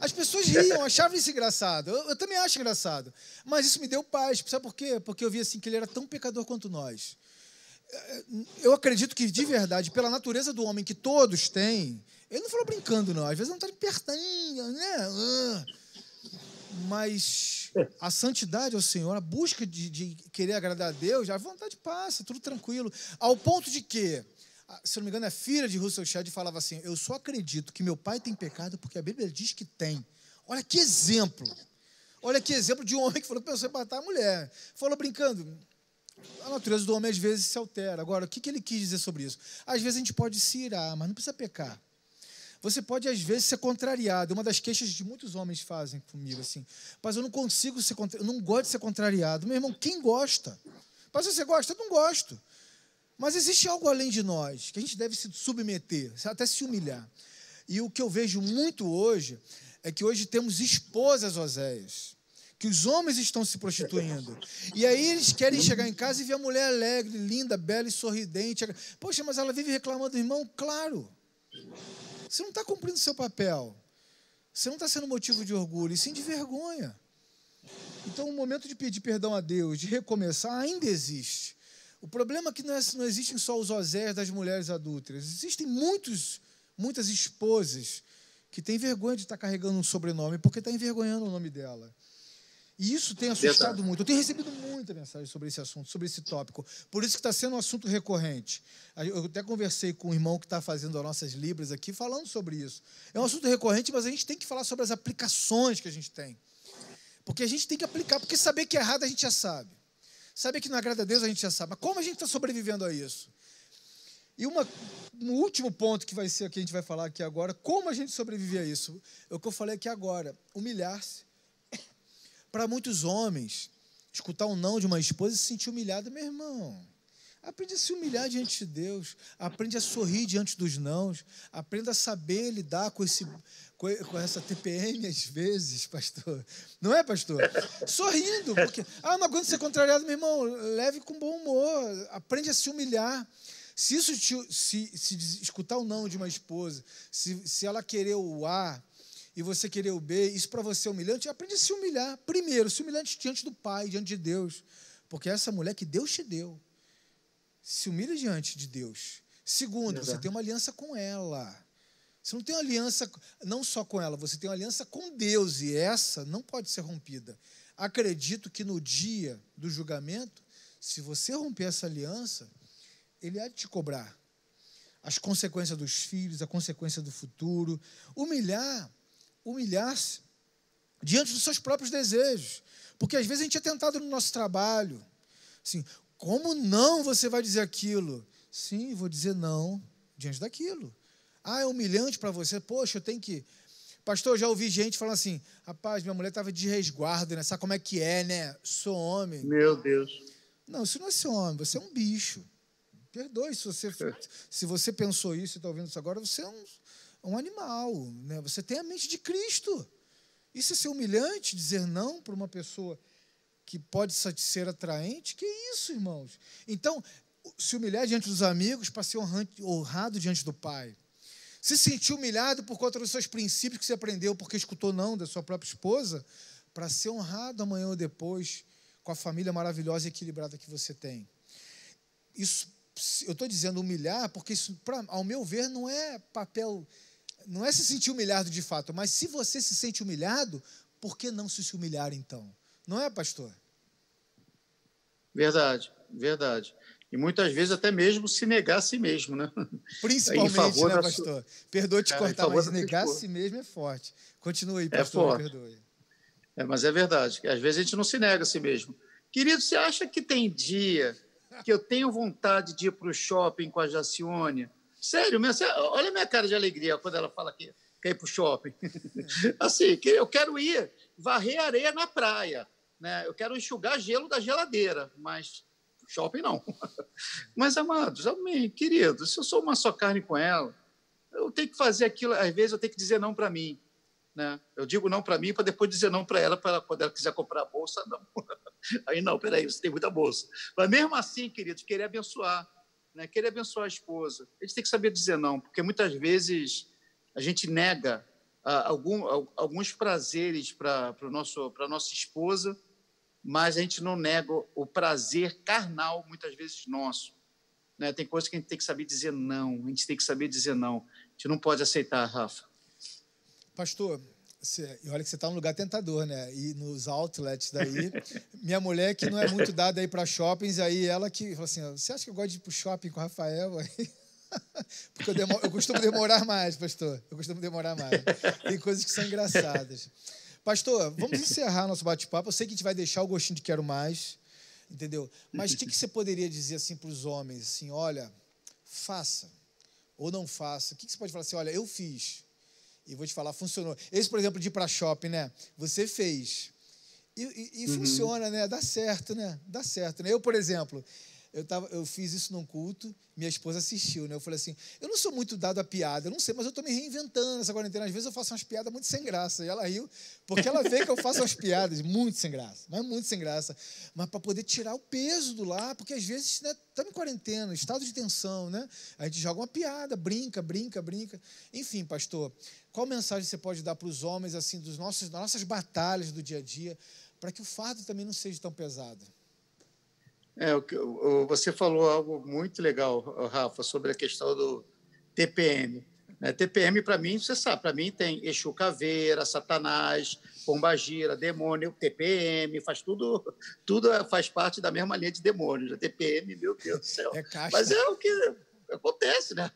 As pessoas riam, achavam isso engraçado. Eu, eu, também acho engraçado. Mas isso me deu paz. Sabe por quê? Porque eu vi assim que ele era tão pecador quanto nós. Eu acredito que, de verdade, pela natureza do homem que todos têm, ele não falou brincando, não. Às vezes não está de pertinho, né? Mas a santidade ao Senhor, a busca de, de querer agradar a Deus, a vontade passa, tudo tranquilo. Ao ponto de que se não me engano, a filha de Russell Shedd falava assim: Eu só acredito que meu pai tem pecado porque a Bíblia diz que tem. Olha que exemplo. Olha que exemplo de um homem que falou que pensou em matar a mulher. Falou brincando. A natureza do homem às vezes se altera. Agora, o que ele quis dizer sobre isso? Às vezes a gente pode se irar, mas não precisa pecar. Você pode, às vezes, ser contrariado. Uma das queixas que muitos homens fazem comigo, assim. Mas eu não consigo ser eu não gosto de ser contrariado. Meu irmão, quem gosta? Mas você gosta? Eu não gosto. Mas existe algo além de nós, que a gente deve se submeter, até se humilhar. E o que eu vejo muito hoje é que hoje temos esposas oséias, que os homens estão se prostituindo. E aí eles querem chegar em casa e ver a mulher alegre, linda, bela e sorridente. Poxa, mas ela vive reclamando, irmão? Claro. Você não está cumprindo seu papel. Você não está sendo motivo de orgulho, e sim de vergonha. Então, o momento de pedir perdão a Deus, de recomeçar, ainda existe. O problema é que não, é, não existem só os osés das mulheres adúlteras. Existem muitos, muitas esposas que têm vergonha de estar carregando um sobrenome porque está envergonhando o nome dela. E isso tem assustado muito. Eu tenho recebido muita mensagem sobre esse assunto, sobre esse tópico. Por isso que está sendo um assunto recorrente. Eu até conversei com um irmão que está fazendo as nossas libras aqui, falando sobre isso. É um assunto recorrente, mas a gente tem que falar sobre as aplicações que a gente tem. Porque a gente tem que aplicar, porque saber que é errado a gente já sabe. Saber que não agrada a Deus a gente já sabe. Mas como a gente está sobrevivendo a isso? E uma, um último ponto que vai ser que a gente vai falar aqui agora, como a gente sobrevive a isso? É o que eu falei aqui agora, humilhar-se. Para muitos homens, escutar um não de uma esposa e se sentir humilhado, meu irmão. Aprende a se humilhar diante de Deus, aprende a sorrir diante dos nãos, aprenda a saber lidar com esse com essa TPM às vezes, pastor. Não é, pastor? Sorrindo, porque, ah, não aguento ser contrariado, meu irmão, leve com bom humor, aprende a se humilhar. Se isso te, se, se escutar o não de uma esposa, se, se ela querer o A e você querer o B, isso para você é humilhante, aprende a se humilhar. Primeiro, se humilhar diante do Pai, diante de Deus, porque é essa mulher que Deus te deu. Se humilha diante de Deus. Segundo, você tem uma aliança com ela. Você não tem uma aliança não só com ela, você tem uma aliança com Deus e essa não pode ser rompida. Acredito que no dia do julgamento, se você romper essa aliança, ele há de te cobrar as consequências dos filhos, a consequência do futuro, humilhar, humilhar-se diante dos seus próprios desejos, porque às vezes a gente é tentado no nosso trabalho, assim, como não você vai dizer aquilo? Sim, vou dizer não diante daquilo. Ah, é humilhante para você? Poxa, eu tenho que. Pastor, eu já ouvi gente falando assim: rapaz, minha mulher estava de resguardo, né? Sabe como é que é, né? Sou homem. Meu Deus. Não, isso não é ser homem, você é um bicho. Perdoe se você, se você pensou isso e está ouvindo isso agora, você é um, um animal, né? Você tem a mente de Cristo. Isso é ser humilhante, dizer não para uma pessoa que pode ser atraente? Que isso, irmãos? Então, se humilhar diante dos amigos para ser honrado diante do Pai. Se sentir humilhado por conta dos seus princípios que você aprendeu porque escutou não da sua própria esposa, para ser honrado amanhã ou depois com a família maravilhosa e equilibrada que você tem. Isso, eu estou dizendo humilhar porque isso, pra, ao meu ver, não é papel, não é se sentir humilhado de fato, mas se você se sente humilhado, por que não se humilhar então? Não é, pastor? Verdade, verdade. E muitas vezes até mesmo se negar a si mesmo, né? Principalmente, né, pastor? Sua... Perdoa te é, cortar, mas negar a si mesmo é forte. Continue aí, é pastor, é perdoe. É, mas é verdade. Às vezes a gente não se nega a si mesmo. Querido, você acha que tem dia que eu tenho vontade de ir para o shopping com a Jacione? Sério, mesmo, olha a minha cara de alegria quando ela fala que quer ir para o shopping. assim, que eu quero ir varrer areia na praia. Né? Eu quero enxugar gelo da geladeira, mas shopping não. Mas, amados, amém, querido, se eu sou uma só carne com ela, eu tenho que fazer aquilo, às vezes eu tenho que dizer não para mim. Né? Eu digo não para mim para depois dizer não para ela, para quando ela quiser comprar a bolsa, não. Aí não, peraí, você tem muita bolsa. Mas mesmo assim, queridos, querer abençoar, né? querer abençoar a esposa, a gente tem que saber dizer não, porque muitas vezes a gente nega algum, alguns prazeres para a nossa esposa, mas a gente não nega o prazer carnal, muitas vezes nosso. Né? Tem coisas que a gente tem que saber dizer não, a gente tem que saber dizer não. A gente não pode aceitar, Rafa. Pastor, você, olha que você está num lugar tentador, né? E nos outlets daí, minha mulher que não é muito dada aí para shoppings, aí ela que falou assim, você acha que eu gosto de ir para shopping com o Rafael? Porque eu, demoro, eu costumo demorar mais, pastor. Eu costumo demorar mais. Tem coisas que são engraçadas. Pastor, vamos encerrar nosso bate-papo. Eu sei que a gente vai deixar o gostinho de quero mais, entendeu? Mas o que, que você poderia dizer assim para os homens? Assim, olha, faça ou não faça. O que, que você pode falar assim? Olha, eu fiz e vou te falar, funcionou. Esse, por exemplo, de ir para shopping, né? Você fez. E, e, e uhum. funciona, né? Dá certo, né? Dá certo. Né? Eu, por exemplo, eu, tava, eu fiz isso num culto, minha esposa assistiu, né? Eu falei assim, eu não sou muito dado a piada, eu não sei, mas eu estou me reinventando nessa quarentena. Às vezes eu faço umas piadas muito sem graça. E ela riu, porque ela vê que eu faço umas piadas muito sem graça, mas muito sem graça. Mas para poder tirar o peso do lá, porque às vezes estamos né, em quarentena, estado de tensão, né? A gente joga uma piada, brinca, brinca, brinca. Enfim, pastor, qual mensagem você pode dar para os homens, assim, dos nossos, das nossas batalhas do dia a dia, para que o fardo também não seja tão pesado? É, você falou algo muito legal, Rafa, sobre a questão do TPM. Né? TPM, para mim, você sabe, para mim tem Exu Caveira, Satanás, Pombagira, demônio, TPM, faz tudo, tudo faz parte da mesma linha de demônios. TPM, meu Deus do céu. É Mas é o que acontece, né?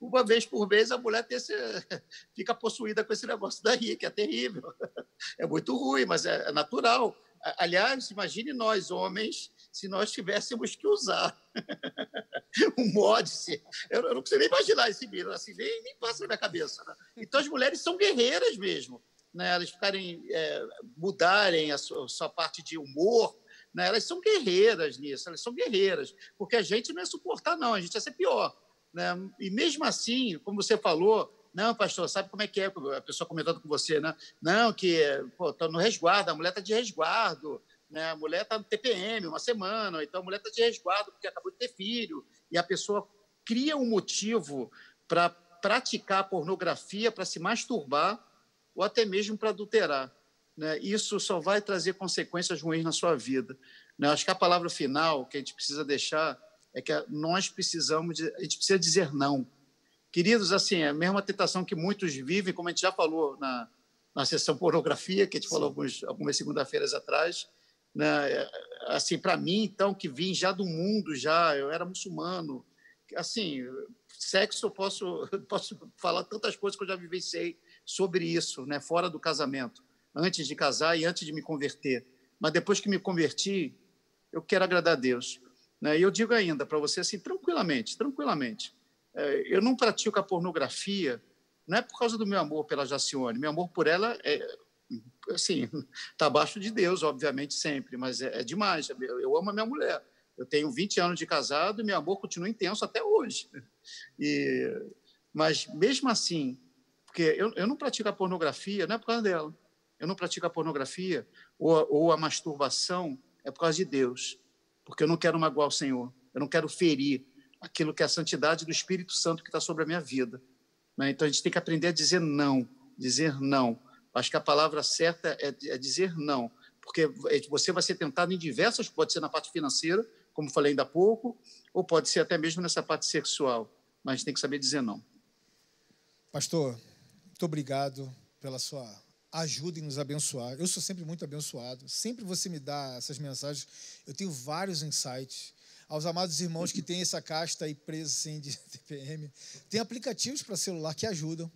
Uma vez por mês a mulher esse, fica possuída com esse negócio daí, que é terrível. É muito ruim, mas é natural. Aliás, imagine nós, homens, se nós tivéssemos que usar um modse. Eu, não consigo nem imaginar esse vídeo, assim, nem, nem passa na minha cabeça. Né? Então, as mulheres são guerreiras mesmo. Né? Elas ficarem, é, mudarem a sua, a sua, parte de humor, né? elas são guerreiras nisso, elas são guerreiras, porque a gente não é suportar, não, a gente ia ser pior. Né? E mesmo assim, como você falou, não, pastor, sabe como é que é? A pessoa comentando com você, né? Não, que pô, tá no resguardo, a mulher está de resguardo, né? A mulher está no TPM uma semana, então a mulher está de resguardo porque acabou de ter filho, e a pessoa cria um motivo para praticar pornografia, para se masturbar, ou até mesmo para adulterar. Né? Isso só vai trazer consequências ruins na sua vida. Né? Acho que a palavra final que a gente precisa deixar é que nós precisamos, de, a gente precisa dizer não. Queridos, assim, é a mesma tentação que muitos vivem, como a gente já falou na, na sessão pornografia, que a gente Sim. falou alguns, algumas segunda-feiras atrás, né? Assim, para mim, então, que vim já do mundo, já, eu era muçulmano, assim, sexo eu posso, posso falar tantas coisas que eu já vivenciei sobre isso, né? fora do casamento, antes de casar e antes de me converter. Mas depois que me converti, eu quero agradar a Deus. Né? E eu digo ainda para você assim, tranquilamente, tranquilamente, é, eu não pratico a pornografia, não é por causa do meu amor pela Jacione, meu amor por ela é assim, está abaixo de Deus, obviamente, sempre, mas é, é demais. Eu, amo a minha mulher. Eu tenho 20 anos de casado e meu amor continua intenso até hoje. E, mas, mesmo assim, Porque eu, eu não pratico a pornografia, não é por causa dela. Eu não pratico a pornografia ou, ou a masturbação, é por causa de Deus. Porque eu não quero magoar o Senhor. Eu não quero ferir aquilo que é a santidade do Espírito Santo que está sobre a minha vida. Né? Então a gente tem que aprender a dizer não, dizer não. Acho que a palavra certa é, é dizer não, porque você vai ser tentado em diversas, pode ser na parte financeira, como falei ainda há pouco, ou pode ser até mesmo nessa parte sexual, mas tem que saber dizer não. Pastor, muito obrigado pela sua ajuda em nos abençoar. Eu sou sempre muito abençoado. Sempre você me dá essas mensagens. Eu tenho vários insights. Aos amados irmãos que têm essa casta aí presa assim, de TPM, tem aplicativos para celular que ajudam.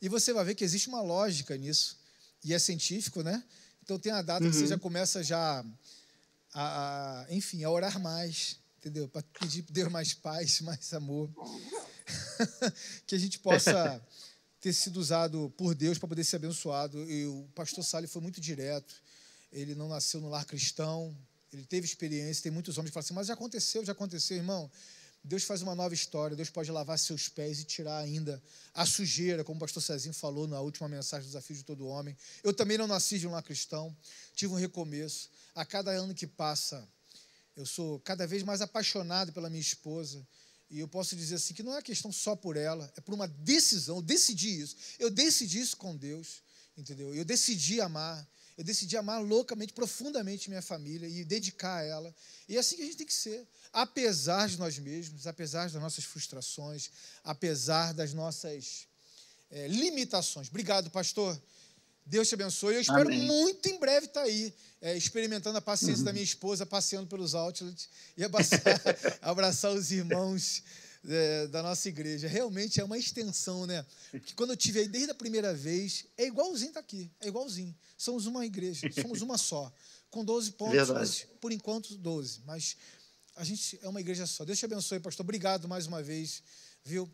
E você vai ver que existe uma lógica nisso. E é científico, né? Então tem a data uhum. que você já começa já a, a, enfim, a orar mais, entendeu? Para pedir Deus mais paz, mais amor. que a gente possa ter sido usado por Deus para poder ser abençoado. E o pastor Sali foi muito direto. Ele não nasceu no lar cristão, ele teve experiência. Tem muitos homens que falam assim, mas já aconteceu, já aconteceu, irmão. Deus faz uma nova história, Deus pode lavar seus pés e tirar ainda a sujeira, como o pastor Cezinho falou na última mensagem do Desafio de Todo Homem. Eu também não nasci de um lar cristão, tive um recomeço. A cada ano que passa, eu sou cada vez mais apaixonado pela minha esposa. E eu posso dizer assim que não é questão só por ela, é por uma decisão. Eu decidi isso. Eu decidi isso com Deus, entendeu? Eu decidi amar. Eu decidi amar loucamente, profundamente minha família e dedicar a ela. E é assim que a gente tem que ser. Apesar de nós mesmos, apesar das nossas frustrações, apesar das nossas é, limitações. Obrigado, pastor. Deus te abençoe. Eu espero Amém. muito em breve estar aí, é, experimentando a paciência uhum. da minha esposa, passeando pelos outlets e abraçar, abraçar os irmãos é, da nossa igreja. Realmente é uma extensão, né? Porque quando eu tive aí desde a primeira vez, é igualzinho tá aqui, é igualzinho. Somos uma igreja, somos uma só, com 12 pontos, mas, por enquanto 12. Mas a gente é uma igreja só. Deus te abençoe, pastor. Obrigado mais uma vez, viu?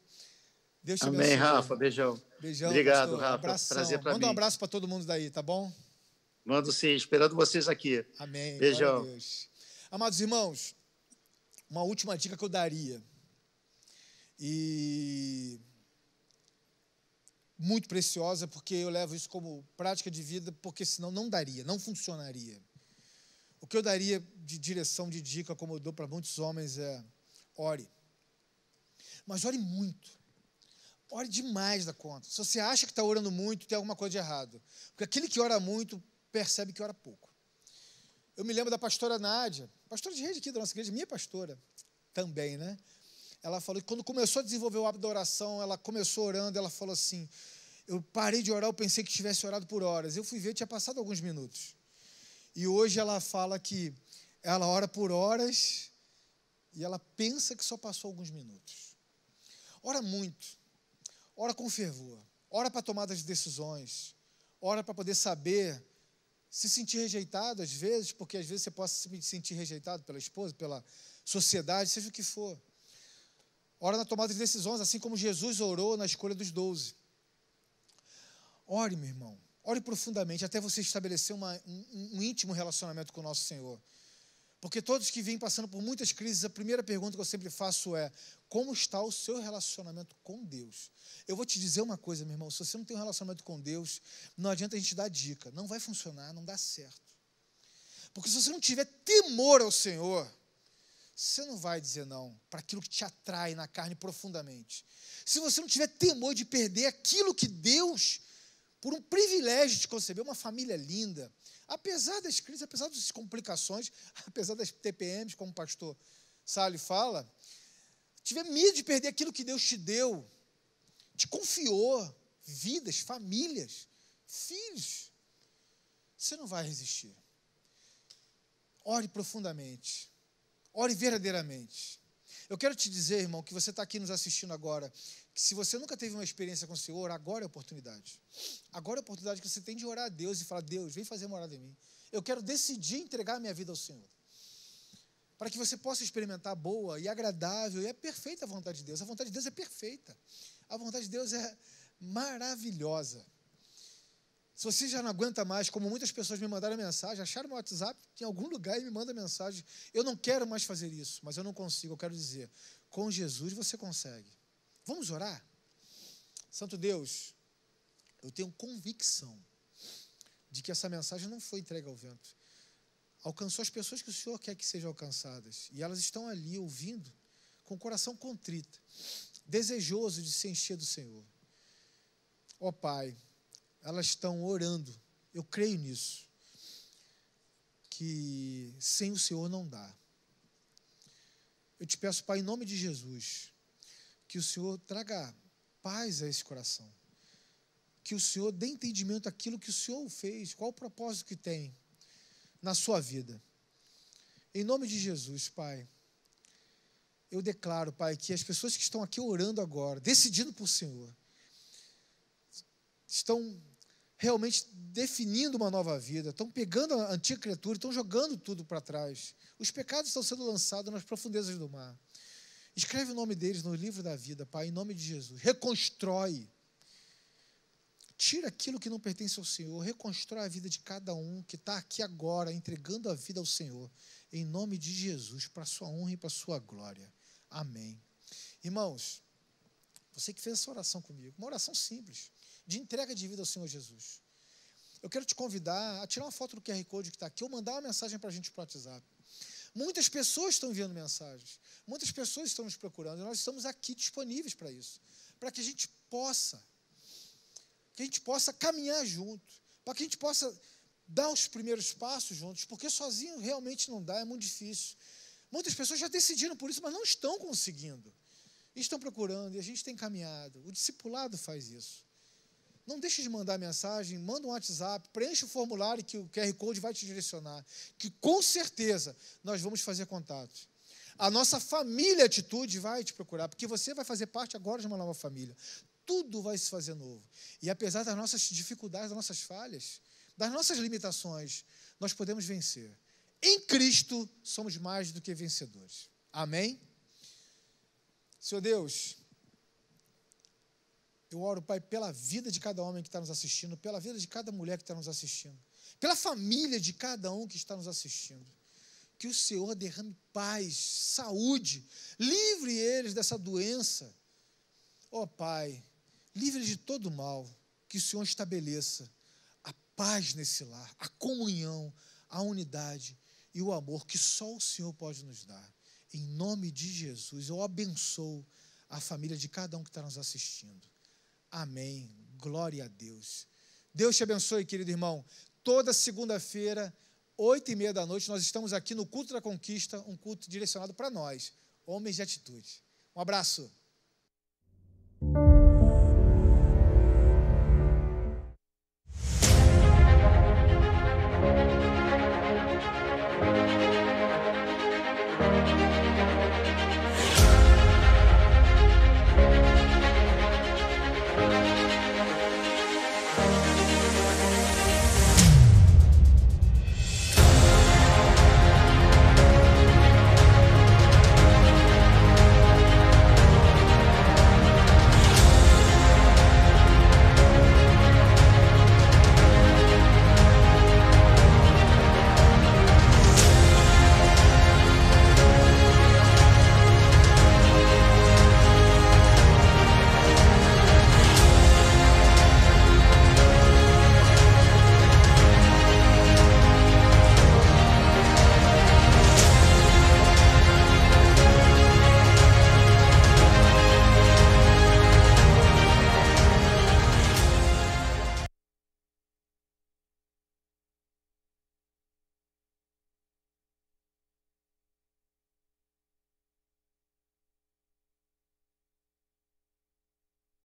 Deus te Amém, abençoe. Rafa. Beijão. Beijão. Obrigado, pastor. Rafa. Abração. Prazer mim. Manda um abraço para todo mundo daí, tá bom? Mando sim, esperando vocês aqui. Amém. Beijão. Amados irmãos, uma última dica que eu daria e muito preciosa, porque eu levo isso como prática de vida, porque senão não daria, não funcionaria. O que eu daria de direção, de dica, como eu dou para muitos homens, é ore. Mas ore muito. Ore demais da conta. Se você acha que está orando muito, tem alguma coisa de errado. Porque aquele que ora muito percebe que ora pouco. Eu me lembro da pastora Nádia, pastora de rede aqui da nossa igreja, minha pastora também, né? ela falou que quando começou a desenvolver o hábito da oração, ela começou orando, ela falou assim: Eu parei de orar, eu pensei que tivesse orado por horas. Eu fui ver, tinha passado alguns minutos. E hoje ela fala que ela ora por horas e ela pensa que só passou alguns minutos. Ora muito, ora com fervor, ora para tomada de decisões, ora para poder saber se sentir rejeitado às vezes, porque às vezes você possa se sentir rejeitado pela esposa, pela sociedade, seja o que for. Ora na tomada de decisões, assim como Jesus orou na escolha dos doze. Ore, meu irmão. Ore profundamente até você estabelecer uma, um, um íntimo relacionamento com o nosso Senhor. Porque todos que vêm passando por muitas crises, a primeira pergunta que eu sempre faço é: como está o seu relacionamento com Deus? Eu vou te dizer uma coisa, meu irmão: se você não tem um relacionamento com Deus, não adianta a gente dar dica, não vai funcionar, não dá certo. Porque se você não tiver temor ao Senhor, você não vai dizer não para aquilo que te atrai na carne profundamente. Se você não tiver temor de perder aquilo que Deus, por um privilégio de conceber uma família linda, apesar das crises, apesar das complicações, apesar das TPMs, como o pastor Sali fala, tiver medo de perder aquilo que Deus te deu, te confiou, vidas, famílias, filhos, você não vai resistir. Ore profundamente. Ore verdadeiramente. Eu quero te dizer, irmão, que você está aqui nos assistindo agora, se você nunca teve uma experiência com o Senhor, agora é a oportunidade. Agora é a oportunidade que você tem de orar a Deus e falar: Deus, vem fazer morada em mim. Eu quero decidir entregar a minha vida ao Senhor. Para que você possa experimentar a boa e agradável e é perfeita a vontade de Deus. A vontade de Deus é perfeita. A vontade de Deus é maravilhosa. Se você já não aguenta mais, como muitas pessoas me mandaram mensagem, acharam meu WhatsApp em algum lugar e me mandam mensagem. Eu não quero mais fazer isso, mas eu não consigo. Eu quero dizer, com Jesus você consegue. Vamos orar? Santo Deus, Eu tenho convicção de que essa mensagem não foi entregue ao vento. Alcançou as pessoas que o Senhor quer que sejam alcançadas. E elas estão ali ouvindo, com o coração contrito, desejoso de se encher do Senhor. Ó Pai, elas estão orando. Eu creio nisso. Que sem o Senhor não dá. Eu te peço, Pai, em nome de Jesus, que o Senhor traga paz a esse coração. Que o Senhor dê entendimento daquilo que o Senhor fez, qual o propósito que tem na sua vida. Em nome de Jesus, Pai, eu declaro, Pai, que as pessoas que estão aqui orando agora, decidindo por Senhor, estão realmente definindo uma nova vida, estão pegando a antiga criatura, estão jogando tudo para trás. Os pecados estão sendo lançados nas profundezas do mar. Escreve o nome deles no livro da vida, Pai, em nome de Jesus. Reconstrói. Tira aquilo que não pertence ao Senhor. Reconstrói a vida de cada um que está aqui agora, entregando a vida ao Senhor. Em nome de Jesus, para a sua honra e para a sua glória. Amém. Irmãos, você que fez essa oração comigo, uma oração simples, de entrega de vida ao Senhor Jesus. Eu quero te convidar a tirar uma foto do QR Code que está aqui ou mandar uma mensagem para a gente para o WhatsApp. Muitas pessoas estão enviando mensagens, muitas pessoas estão nos procurando, e nós estamos aqui disponíveis para isso, para que a gente possa, que a gente possa caminhar junto, para que a gente possa dar os primeiros passos juntos, porque sozinho realmente não dá, é muito difícil. Muitas pessoas já decidiram por isso, mas não estão conseguindo. Estão procurando e a gente tem caminhado. O discipulado faz isso. Não deixe de mandar mensagem, manda um WhatsApp, preencha o formulário que o QR Code vai te direcionar, que com certeza nós vamos fazer contato. A nossa família Atitude vai te procurar, porque você vai fazer parte agora de uma nova família. Tudo vai se fazer novo. E apesar das nossas dificuldades, das nossas falhas, das nossas limitações, nós podemos vencer. Em Cristo somos mais do que vencedores. Amém? Senhor Deus, eu oro, Pai, pela vida de cada homem que está nos assistindo, pela vida de cada mulher que está nos assistindo, pela família de cada um que está nos assistindo. Que o Senhor derrame paz, saúde, livre eles dessa doença. Ó oh, Pai, livre de todo mal. Que o Senhor estabeleça a paz nesse lar, a comunhão, a unidade e o amor que só o Senhor pode nos dar. Em nome de Jesus, eu abençoo a família de cada um que está nos assistindo. Amém. Glória a Deus. Deus te abençoe, querido irmão. Toda segunda-feira, oito e meia da noite, nós estamos aqui no Culto da Conquista, um culto direcionado para nós, homens de atitude. Um abraço.